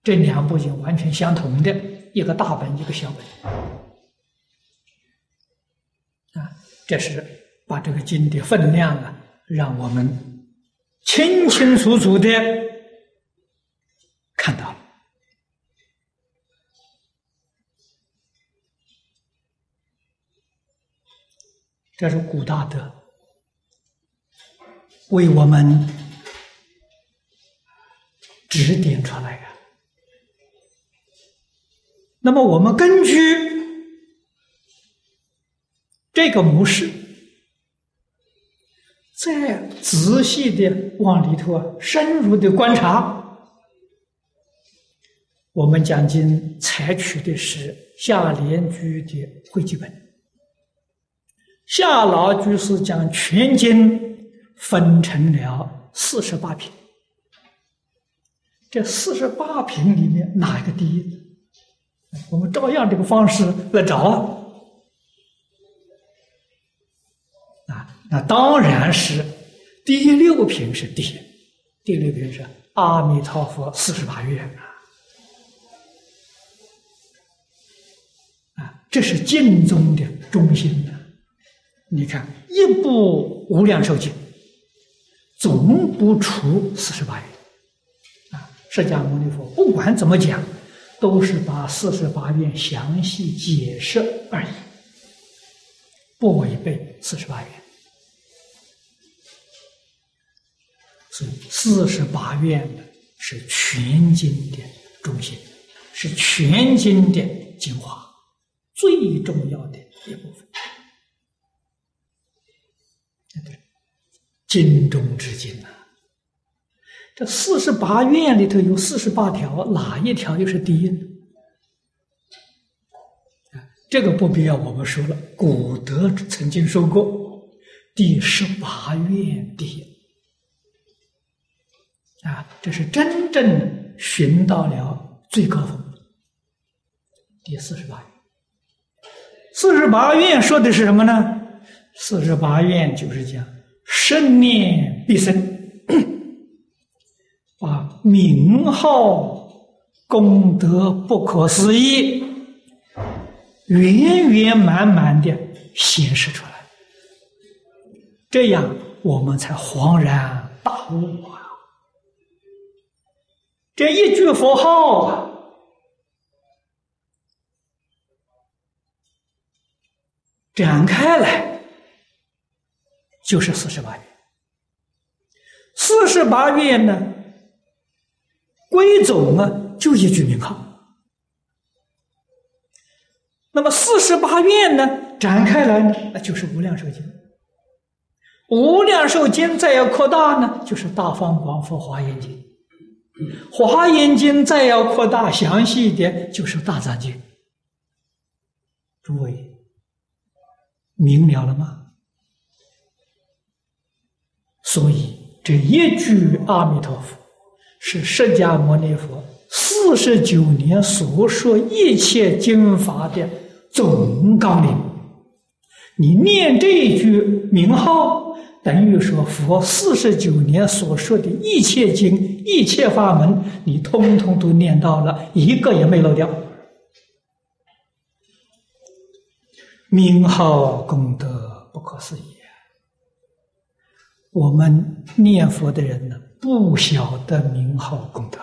这两部经完全相同的，一个大本，一个小本。啊，这是把这个经的分量啊，让我们清清楚楚的看到了。这是古大德为我们指点出来的。那么，我们根据。这个模式，再仔细的往里头啊，深入的观察，我们讲经采取的是下联居的汇集本。夏老居士讲全经分成了四十八品，这四十八品里面哪一个第一？我们照样这个方式来找啊。那当然是第六品是第一，第六品是阿弥陀佛四十八愿啊，啊，这是经中的中心呐。你看一部无量寿经，总不出四十八愿啊。释迦牟尼佛不管怎么讲，都是把四十八愿详细解释而已，不违背四十八愿。四十八愿是全经的中心，是全经的精华，最重要的一部分。对，经中之经啊，这四十八愿里头有四十八条，哪一条又是第一呢？这个不必要我们说了，古德曾经说过，第十八愿第一。啊，这是真正寻到了最高峰，第四十八愿。四十八愿说的是什么呢？四十八愿就是讲生念必生，把名号功德不可思议，圆圆满满的显示出来，这样我们才恍然大悟啊！这一句佛号啊，展开来就是四十八愿。四十八愿呢，归总啊，就一句名号。那么四十八愿呢，展开来呢，那就是无量寿经。无量寿经再要扩大呢，就是大方广佛华严经。华严经再要扩大详细一点，就是大藏经。诸位明了了吗？所以这一句阿弥陀佛，是释迦牟尼佛四十九年所说一切经法的总纲领。你念这一句名号，等于说佛四十九年所说的一切经、一切法门，你通通都念到了，一个也没漏掉。名号功德不可思议，我们念佛的人呢，不晓得名号功德，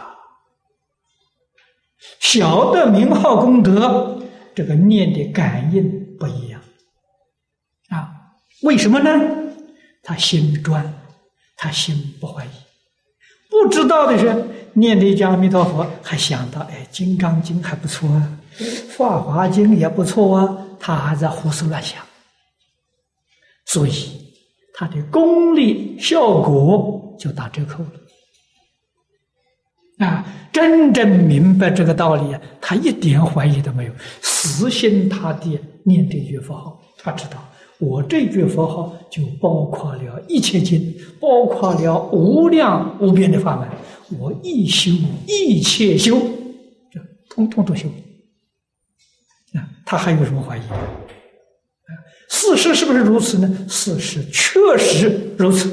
晓得名号功德，这个念的感应不一样啊？为什么呢？他心专，他心不怀疑。不知道的是，念这一阿弥陀佛，还想到哎，《金刚经》还不错啊，《法华经》也不错啊。他还在胡思乱想，所以他的功力效果就打折扣了。啊，真正明白这个道理啊，他一点怀疑都没有，死心塌地念这句佛号。他知道，我这句佛号就包括了一切经，包括了无量无边的法门，我一修一切修，就通通都修。啊他还有什么怀疑？事实是不是如此呢？事实确实如此。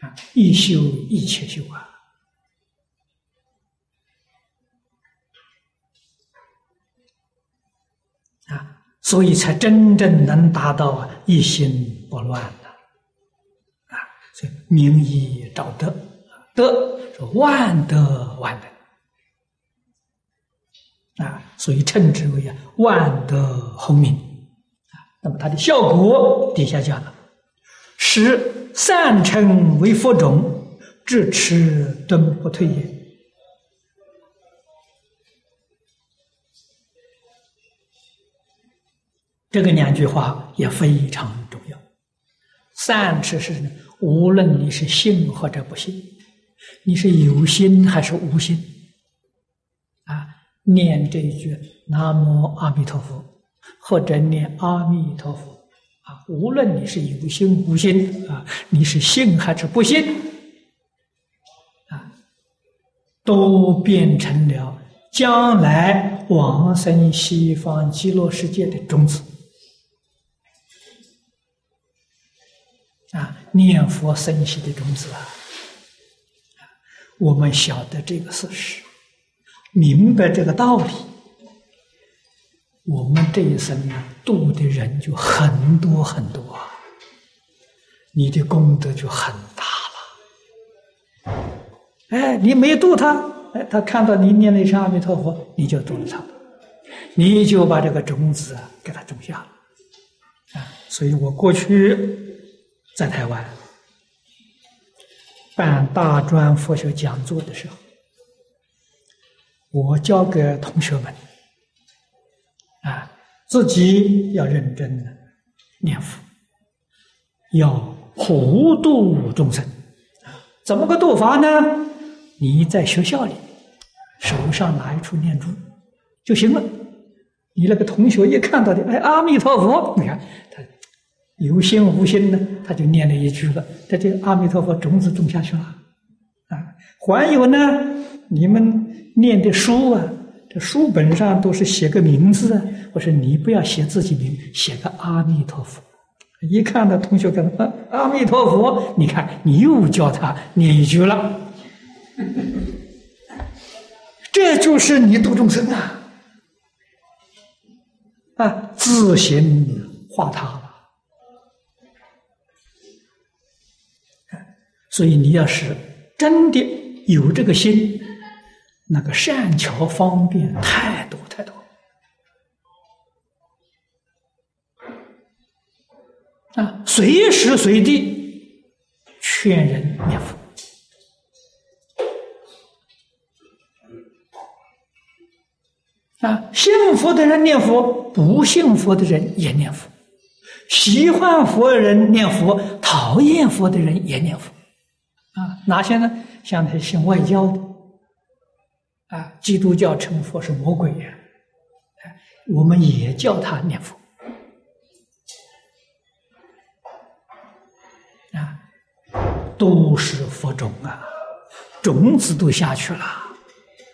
啊，一修一切修啊！啊，所以才真正能达到啊一心不乱的。啊，所以名义找德，德是万德万能。啊，所以称之为啊万德洪名。那么它的效果，底下讲了，使善成为佛种，至持顿不退也。这个两句话也非常重要。善持是无论你是信或者不信，你是有心还是无心。啊念这一句“南无阿弥陀佛”，或者念“阿弥陀佛”，啊，无论你是有心无心啊，你是信还是不信，啊，都变成了将来往生西方极乐世界的种子。啊，念佛生息的种子啊，我们晓得这个事实。明白这个道理，我们这一生呢，度的人就很多很多，你的功德就很大了。哎，你没度他，哎，他看到你念那声阿弥陀佛，你就度了他，你就把这个种子给他种下了。啊，所以我过去在台湾办大专佛学讲座的时候。我教给同学们，啊，自己要认真的念佛，要普度众生，怎么个度法呢？你在学校里手上拿一处念珠就行了。你那个同学一看到的，哎，阿弥陀佛，你看他有心无心呢，他就念了一句了，他这阿弥陀佛种子种下去了，啊，还有呢，你们。念的书啊，这书本上都是写个名字啊。我说你不要写自己名，写个阿弥陀佛。一看到同学跟他阿弥陀佛，你看你又叫他念一句了，这就是你度众生啊！啊，自行化他了。所以你要是真的有这个心。那个善巧方便太多太多啊！随时随地劝人念佛啊！信佛的人念佛，不信佛的人也念佛；喜欢佛的人念佛，讨厌佛的人也念佛啊！哪些呢？像那些信外教的。啊，基督教称佛是魔鬼呀，我们也叫他念佛。都是佛种啊，种子都下去了。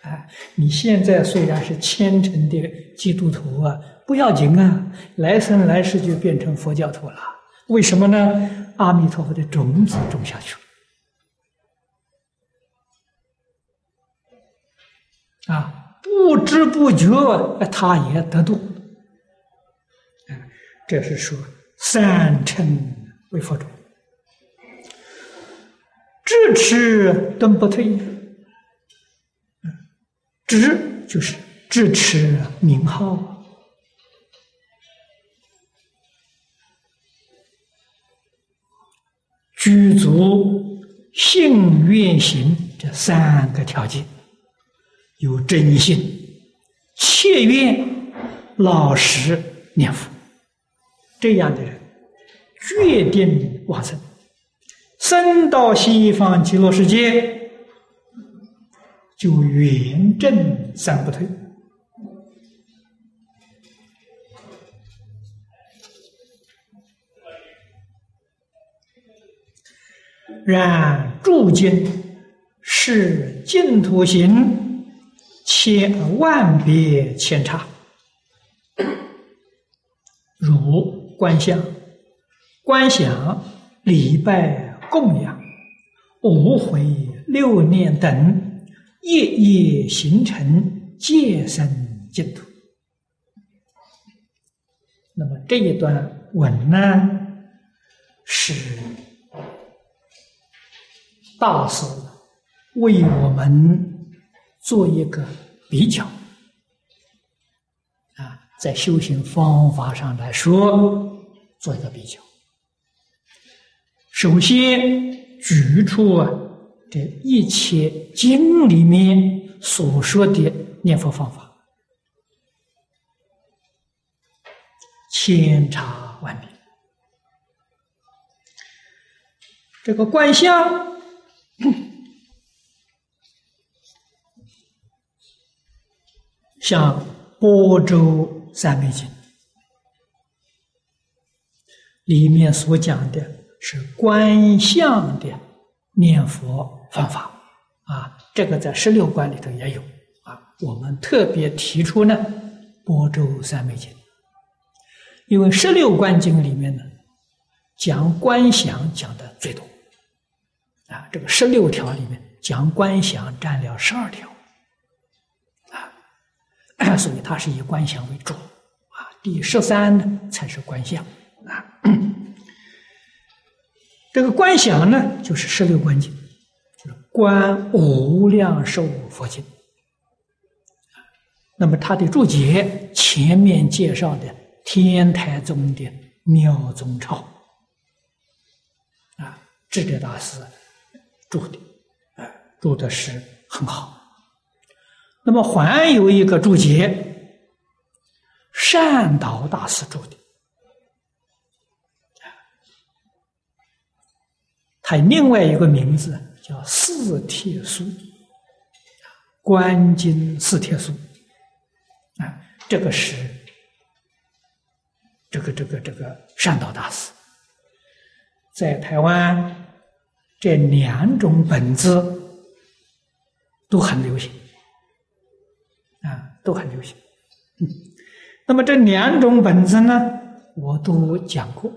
哎，你现在虽然是虔诚的基督徒啊，不要紧啊，来生来世就变成佛教徒了。为什么呢？阿弥陀佛的种子种下去了，啊，不知不觉他也得度。这是说三乘为佛种，智持顿不退。知就是智持名号，具足信愿行这三个条件，有真心、切愿、老实念佛。这样的人，决定往生，生到西方极乐世界，就圆正三不退，然诸经是净土行，千万别千差，如。观想、观想、礼拜、供养、无悔、六念等，夜夜形成戒身净土。那么这一段文呢，是大师为我们做一个比较啊。在修行方法上来说，做一个比较。首先举出啊，这一切经里面所说的念佛方法，千差万别。这个观相，像波州。三昧经里面所讲的是观相的念佛方法啊，这个在十六观里头也有啊。我们特别提出呢，波州三昧经，因为十六观经里面呢，讲观想讲的最多啊。这个十六条里面讲观想占了十二条啊。所以它是以观想为主啊，第十三呢才是观相。这个观想呢，就是十六观经，就是观无量寿佛经。那么它的注解前面介绍的天台宗的妙宗钞啊，智者大师注的啊，注的是很好。那么还有一个注解，善导大师注的，还另外一个名字叫四帖书，观经四帖书，啊，这个是这个这个这个善导大师，在台湾这两种本子都很流行。啊，都很流行。嗯，那么这两种本子呢，我都讲过，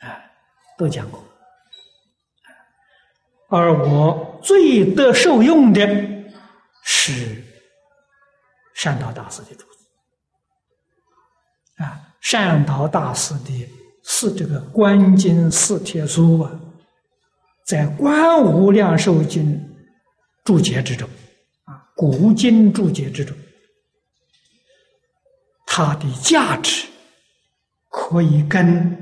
啊，都讲过。而我最得受用的是善导大师的主子，啊，善导大师的是这个《观经四帖书》啊，在《观无量寿经》注解之中啊。古今注解之中，它的价值可以跟《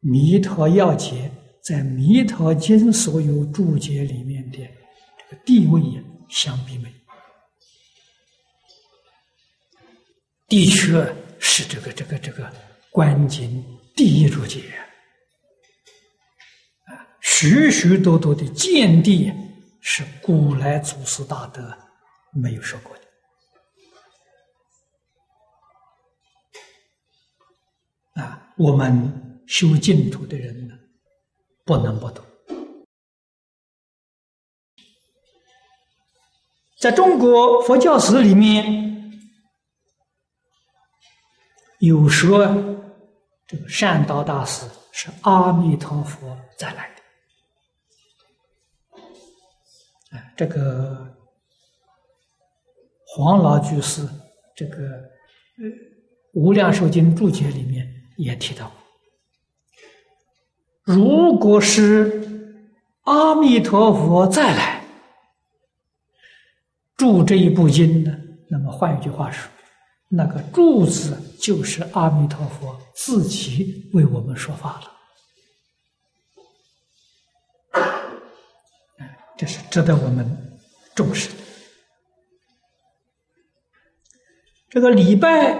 弥陀要解》在《弥陀经》所有注解里面的这个地位相比美，的确是这个这个这个观经第一注解啊，许许多多的见地是古来祖师大德。没有说过的啊！我们修净土的人呢，不能不懂。在中国佛教史里面有说这个善导大师是阿弥陀佛再来的。啊这个黄老居士这个无量寿经注解里面也提到过。如果是阿弥陀佛再来。住这一部经呢？那么换一句话说，那个“注”字就是阿弥陀佛自己为我们说法了。这是值得我们重视的。这个礼拜、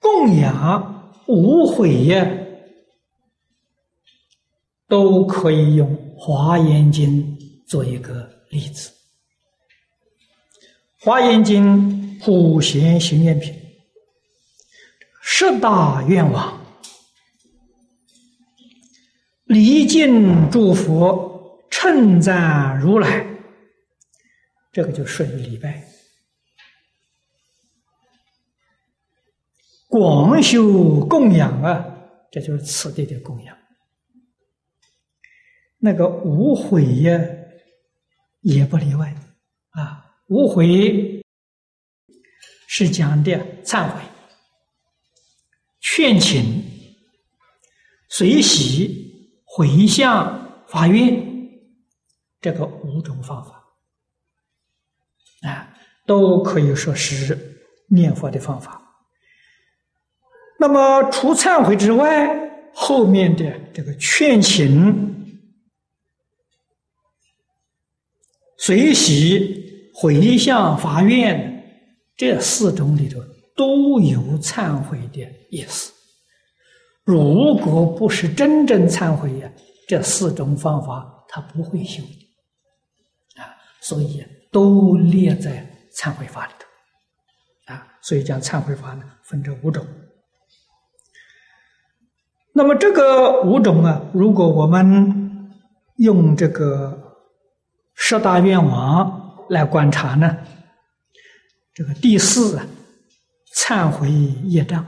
供养、无悔呀，都可以用《华严经》做一个例子。华严经普贤行愿品，十大愿望，礼敬诸佛，称赞如来，这个就属于礼拜。广修供养啊，这就是此地的供养。那个无悔呀，也不例外啊。无悔是讲的忏悔、劝请、随喜、回向、发愿，这个五种方法啊，都可以说是念佛的方法。那么除忏悔之外，后面的这个劝请、随喜。回向发愿，这四种里头都有忏悔的意思。如果不是真正忏悔呀，这四种方法他不会修啊。所以都列在忏悔法里头啊。所以讲忏悔法呢，分这五种。那么这个五种啊，如果我们用这个十大愿望。来观察呢，这个第四啊，忏悔业障，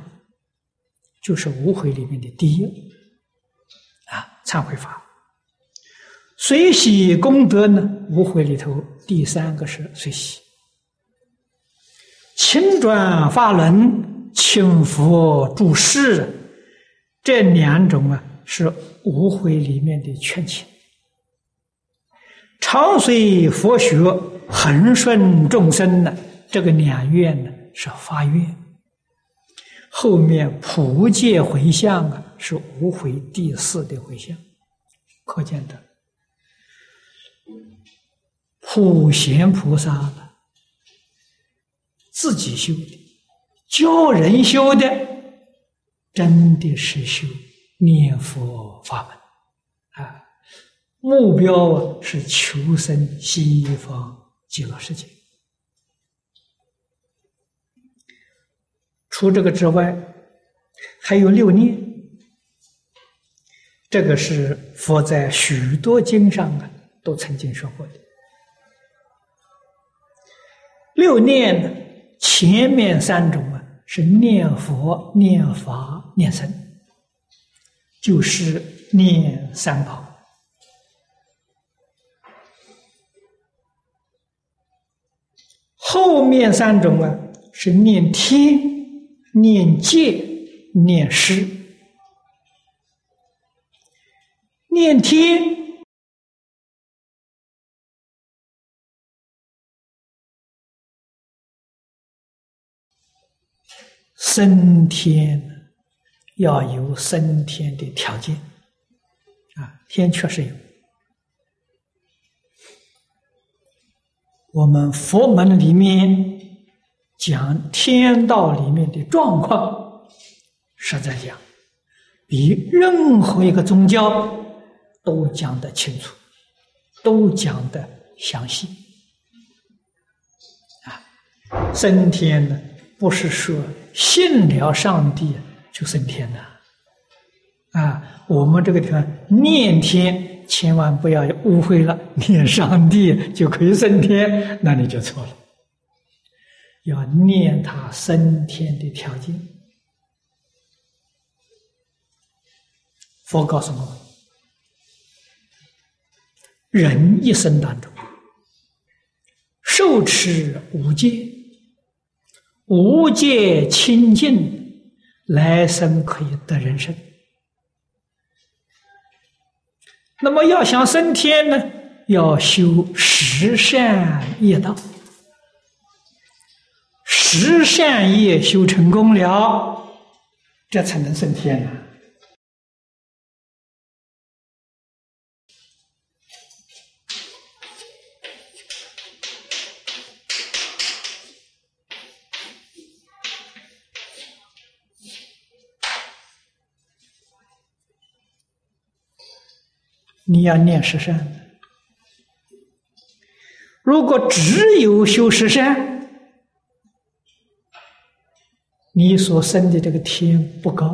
就是无悔里面的第一啊，忏悔法。随喜功德呢，无悔里头第三个是随喜。请转法轮，请佛注释，这两种啊，是无悔里面的劝请。常随佛学。恒顺众生呢，这个两愿呢是发愿，后面普界回向啊是无悔第四的回向，可见的普贤菩萨自己修的，教人修的，真的是修念佛法门，目标啊是求生西方。极乐世界。除这个之外，还有六念。这个是佛在许多经上啊都曾经说过的。六念呢，前面三种啊是念佛、念法、念僧，就是念三宝。后面三种啊，是念天、念戒、念师。念天，升天要有升天的条件啊，天确实有。我们佛门里面讲天道里面的状况，实在讲，比任何一个宗教都讲得清楚，都讲得详细。啊，升天呢，不是说信了上帝就升天了，啊，我们这个地方念天千万不要误会了，念上帝就可以升天，那你就错了。要念他升天的条件。佛告诉我们，人一生当中受持五戒，五戒清净，来生可以得人生。那么要想升天呢，要修十善业道，十善业修成功了，这才能升天呢。你要念十善，如果只有修十善，你所生的这个天不高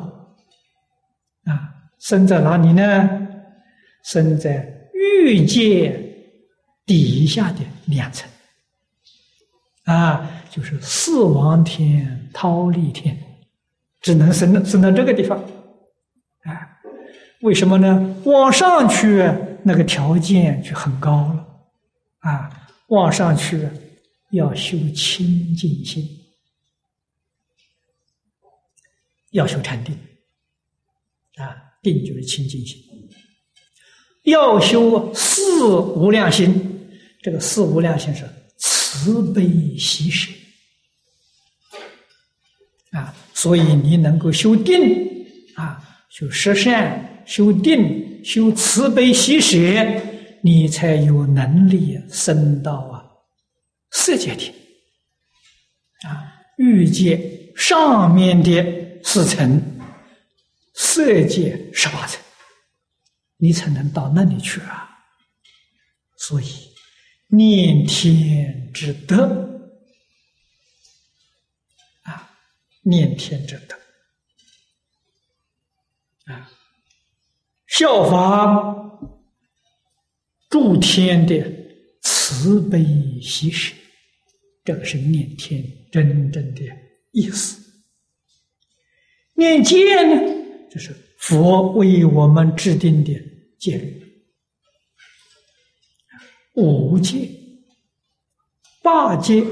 啊，生在哪里呢？生在欲界底下的两层啊，就是四王天、忉利天，只能生生到这个地方。为什么呢？往上去那个条件就很高了，啊，往上去要修清净心，要修禅定，啊，定就是清净心，要修四无量心，这个四无量心是慈悲喜舍，啊，所以你能够修定，啊，修十善。修定、修慈悲喜舍，你才有能力升到啊色界天啊欲界上面的四层，色界十八层，你才能到那里去啊。所以念天之德啊，念天之德啊。效法诸天的慈悲喜舍，这个是念天真正的意思。念戒呢，就是佛为我们制定的戒律，五戒、八戒、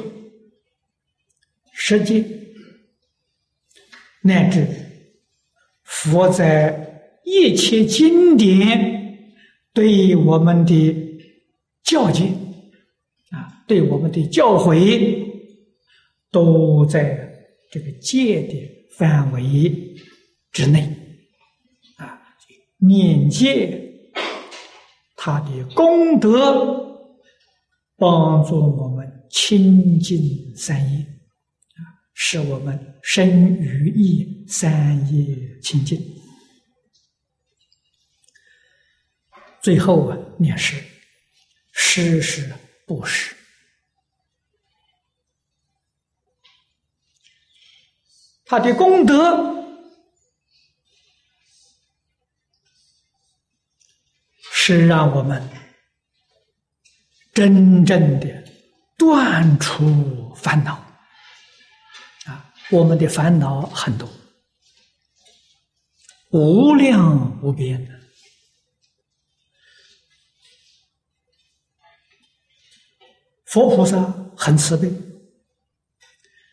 十戒，乃至佛在。一切经典对我们的教诫啊，对我们的教诲，都在这个戒的范围之内啊。念戒，它的功德帮助我们清净三业啊，使我们身语意三业清净。最后啊，念诗，诗是布施，他的功德是让我们真正的断除烦恼啊！我们的烦恼很多，无量无边的。佛菩萨很慈悲，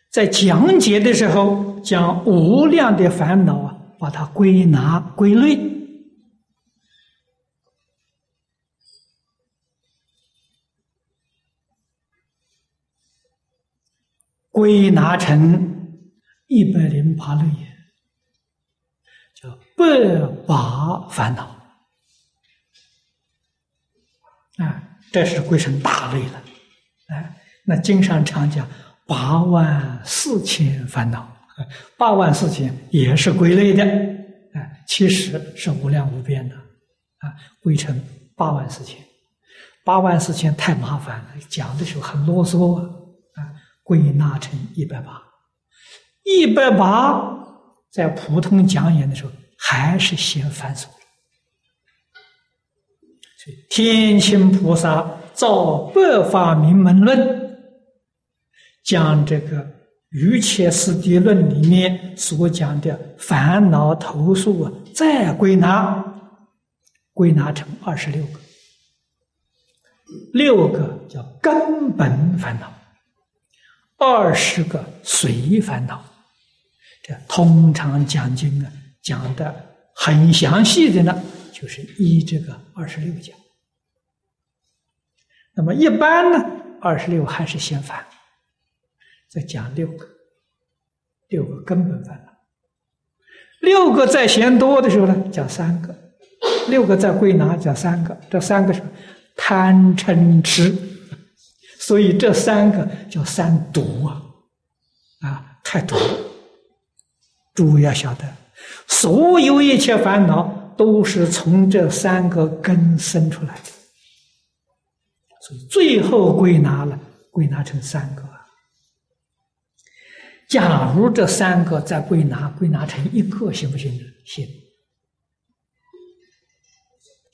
在讲解的时候，将无量的烦恼啊，把它归纳归类，归纳成一百零八类，叫百八烦恼。啊，这是归成大类了。哎，那经上常讲八万四千烦恼，八万四千也是归类的，哎，其实是无量无边的，啊，归成八万四千，八万四千太麻烦了，讲的时候很啰嗦啊，归纳成一百八，一百八在普通讲演的时候还是嫌繁琐，所以天亲菩萨造百法明门论，将这个《瑜伽师地论》里面所讲的烦恼投诉啊，再归纳，归纳成二十六个，六个叫根本烦恼，二十个随烦恼。这通常讲经啊，讲的很详细的呢。就是依这个二十六讲，那么一般呢，二十六还是嫌烦，再讲六个，六个根本烦恼，六个再嫌多的时候呢，讲三个，六个再归纳讲三个，这三个是贪嗔痴，所以这三个叫三毒啊，啊，太毒。了，诸位要晓得，所有一切烦恼。都是从这三个根生出来的，所以最后归纳了，归纳成三个。假如这三个再归纳，归纳成一个，行不行呢？行。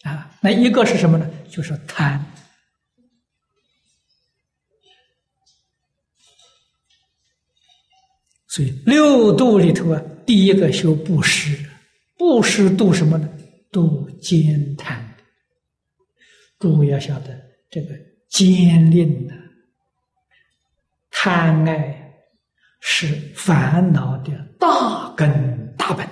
啊，那一个是什么呢？就是贪。所以六度里头啊，第一个修布施。布施度什么呢？度奸贪。诸位要晓得，这个奸吝呢，贪爱是烦恼的大根大本。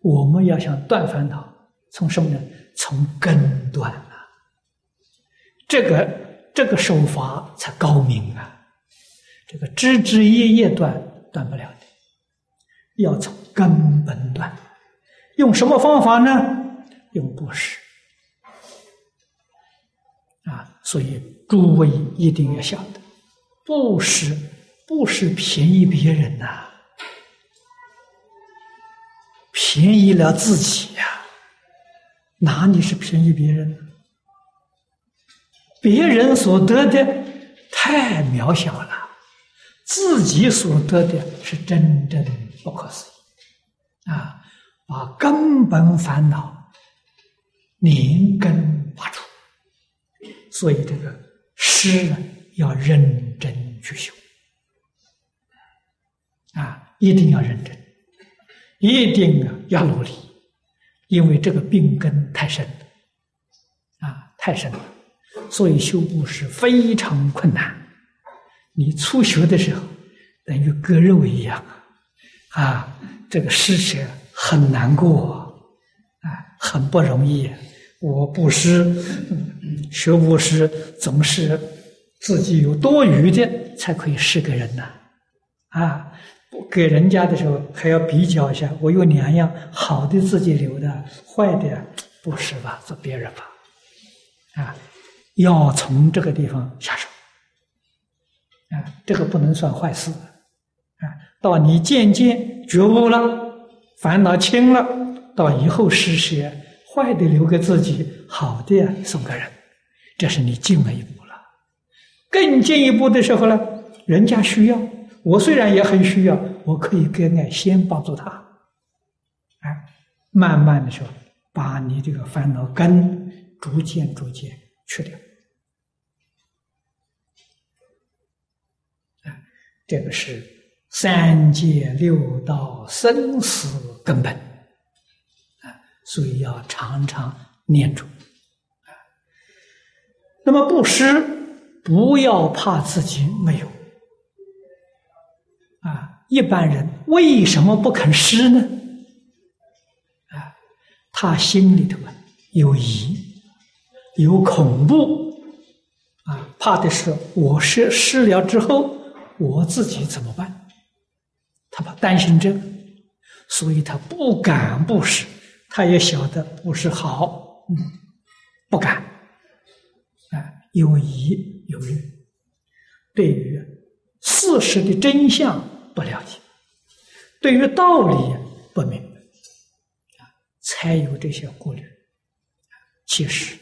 我们要想断烦恼，从什么呢？从根断啊！这个这个手法才高明啊！这个枝枝叶叶断断不了的，要从。根本断，用什么方法呢？用布施啊！所以诸位一定要晓得，布施不是便宜别人呐，便宜了自己呀，哪里是便宜别人？别人所得的太渺小了，自己所得的是真正不可思议。啊，把根本烦恼连根，所以这个诗要认真去修啊，一定要认真，一定要努力，因为这个病根太深了啊，太深了，所以修布施非常困难。你初学的时候，等于割肉一样啊。这个施舍很难过啊，很不容易。我布施，学布施总是自己有多余的才可以施给人呢。啊，给人家的时候还要比较一下，我有两样好的自己留的，坏的不施吧，做别人吧。啊，要从这个地方下手。啊，这个不能算坏事。啊，到你渐渐。觉悟了，烦恼轻了，到以后施舍，坏的留给自己，好的送给人，这是你进了一步了。更进一步的时候呢，人家需要，我虽然也很需要，我可以跟爱先帮助他，哎，慢慢的时候，把你这个烦恼根逐渐逐渐去掉，啊，这个是。三界六道生死根本，所以要常常念住啊。那么布施，不要怕自己没有啊。一般人为什么不肯施呢？啊，他心里头啊有疑，有恐怖啊，怕的是我施施了之后，我自己怎么办？他怕担心这个，所以他不敢不施。他也晓得不是好，嗯，不敢，啊，有疑有虑，对于事实的真相不了解，对于道理不明白，啊，才有这些顾虑。其实，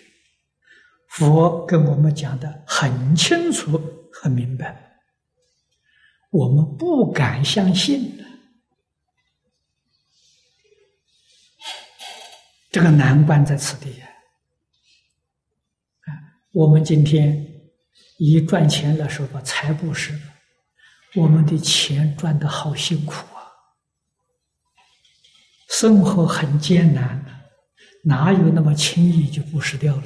佛跟我们讲的很清楚、很明白。我们不敢相信，这个难关在此地啊我们今天以赚钱来说吧，财布施，我们的钱赚的好辛苦啊，生活很艰难，哪有那么轻易就布施掉了？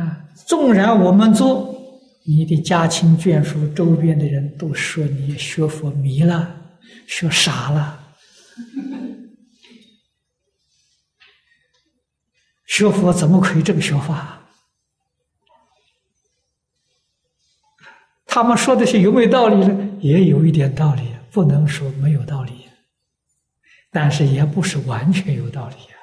啊，纵然我们做，你的家亲眷属、周边的人都说你学佛迷了，学傻了。学佛怎么可以这个学法？他们说的是有没有道理呢？也有一点道理，不能说没有道理，但是也不是完全有道理啊。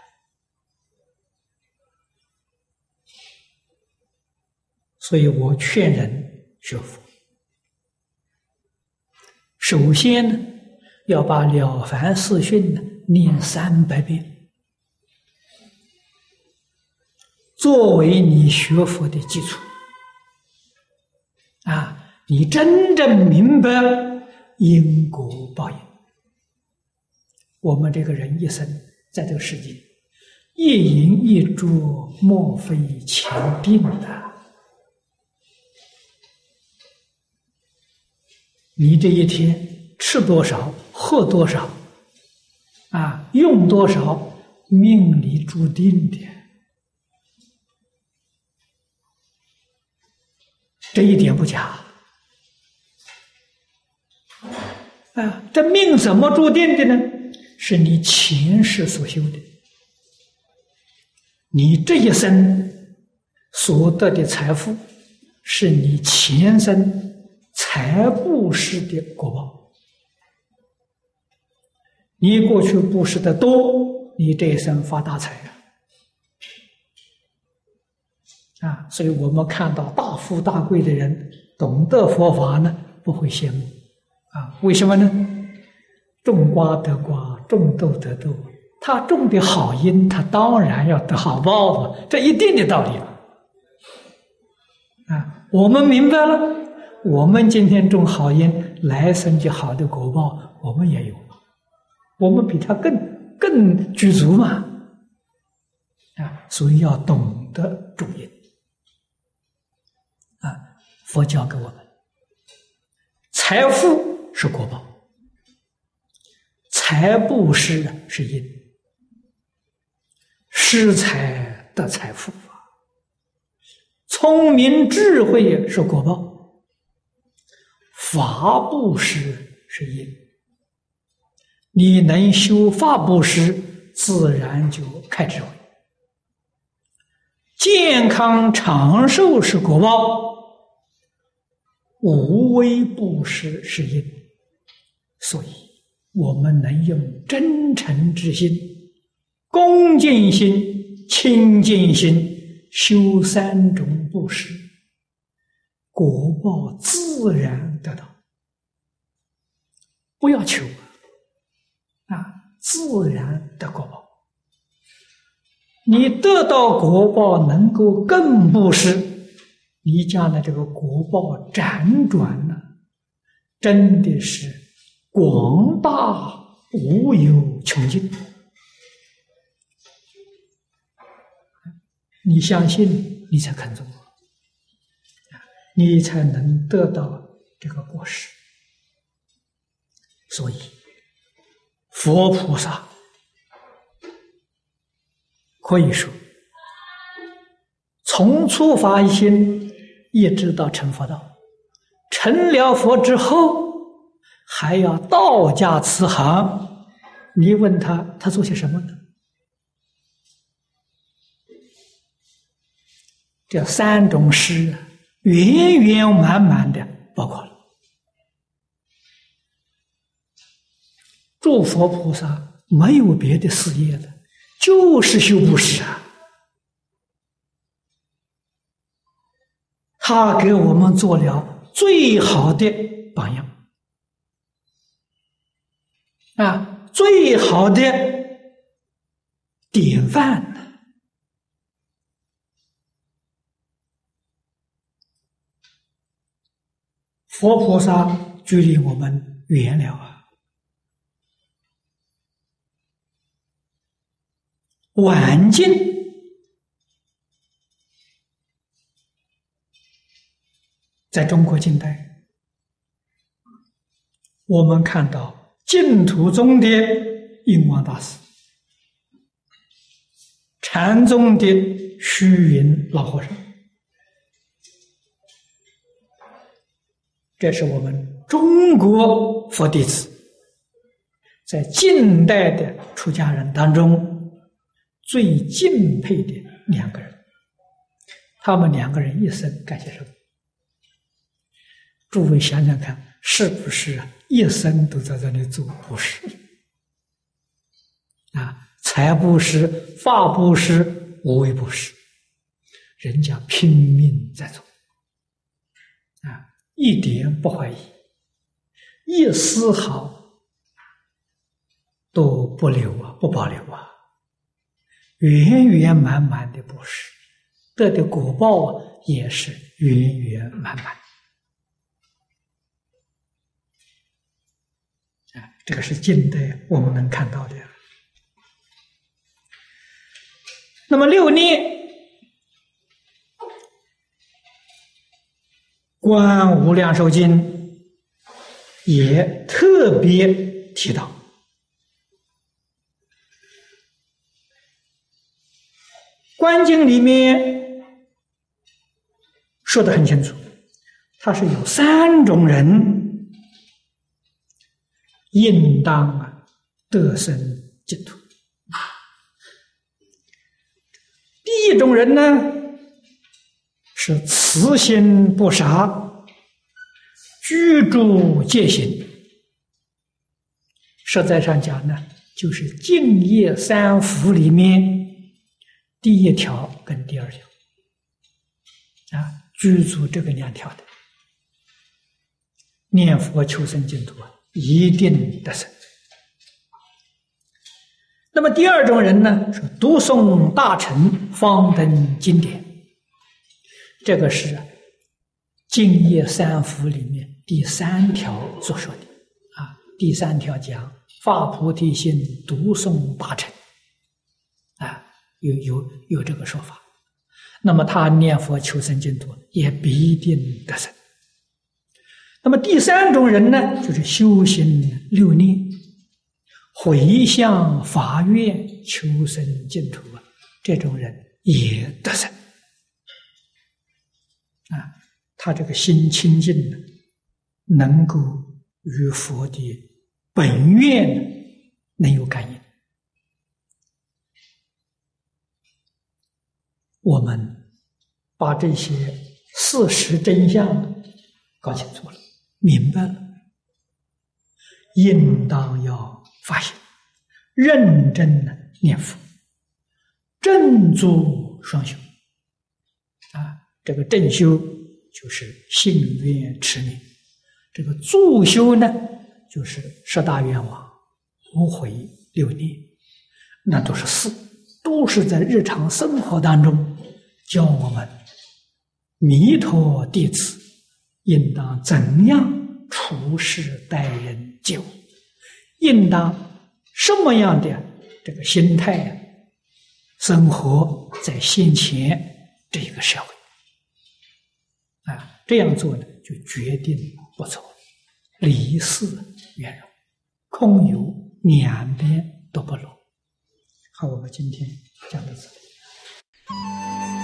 所以我劝人学佛，首先呢，要把《了凡四训》呢念三百遍。作为你学佛的基础，啊，你真正明白因果报应。我们这个人一生在这个世界，一饮一啄，莫非前定的。你这一天吃多少，喝多少，啊，用多少，命里注定的。这一点不假，啊，这命怎么注定的呢？是你前世所修的，你这一生所得的财富，是你前生财布施的果报。你过去布施的多，你这一生发大财。啊，所以我们看到大富大贵的人懂得佛法呢，不会羡慕，啊，为什么呢？种瓜得瓜，种豆得豆，他种的好因，他当然要得好报嘛，这一定的道理。啊，我们明白了，我们今天种好因，来生就好的果报，我们也有，我们比他更更具足嘛，啊，所以要懂得种因。佛教给我们，财富是果报，财布施是因，施财得财富啊，聪明智慧是果报，法布施是因，你能修法布施，自然就开智慧，健康长寿是果报。无微不施是因，所以我们能用真诚之心、恭敬心、清净心修三种布施，果报自然得到。不要求，自然得果报。你得到果报，能够更布施。你家的这个国报辗转呢，真的是广大无有穷尽。你相信，你才肯做，你才能得到这个果实。所以，佛菩萨可以说，从初发一心。一直到成佛道，成了佛之后，还要道家慈航。你问他，他做些什么呢？这三种诗，圆圆满满的包括了。诸佛菩萨没有别的事业的，就是修布施啊。他给我们做了最好的榜样啊，最好的典范。佛菩萨距离我们远了啊，晚进在中国近代我们看到净土宗的印光大师禅宗的虚云老和尚。这是我们中国佛弟子在近代的出家人当中最敬佩的两个人。他们两个人一生干些什么？诸位想想看，是不是一生都在这里做布施？啊，财布施、法布施、无为布施，人家拼命在做，啊，一点不怀疑，一丝毫都不留啊，不保留啊，圆圆满满的布施。得的果报啊，也是圆圆满满。啊，这个是近代我们能看到的。那么六念《观无量寿经》也特别提到，《观经》里面。说的很清楚，他是有三种人应当啊得生净土。第一种人呢是慈心不杀，居住戒行。实在上讲呢，就是净业三福里面第一条跟第二条啊。具足这个两条的念佛求生净土啊，一定得生。那么第二种人呢，是读诵大乘方等经典，这个是《净业三福》里面第三条所说的啊。第三条讲发菩提心，读诵大乘，有有有这个说法。那么他念佛求生净土也必定得生。那么第三种人呢，就是修行六念，回向法愿求生净土啊，这种人也得生。啊，他这个心清净呢，能够与佛的本愿能有感应。我们把这些事实真相搞清楚了、明白了，应当要发心，认真的念佛，正坐双修。啊，这个正修就是信愿持念，这个助修呢，就是十大愿望、无悔六念，那都是事，都是在日常生活当中。教我们弥陀弟子应当怎样处事待人接物，应当什么样的这个心态呀生活在先前这一个社会啊？这样做呢，就决定不错，离世圆融，空有两边都不落。好，我们今天讲到这里。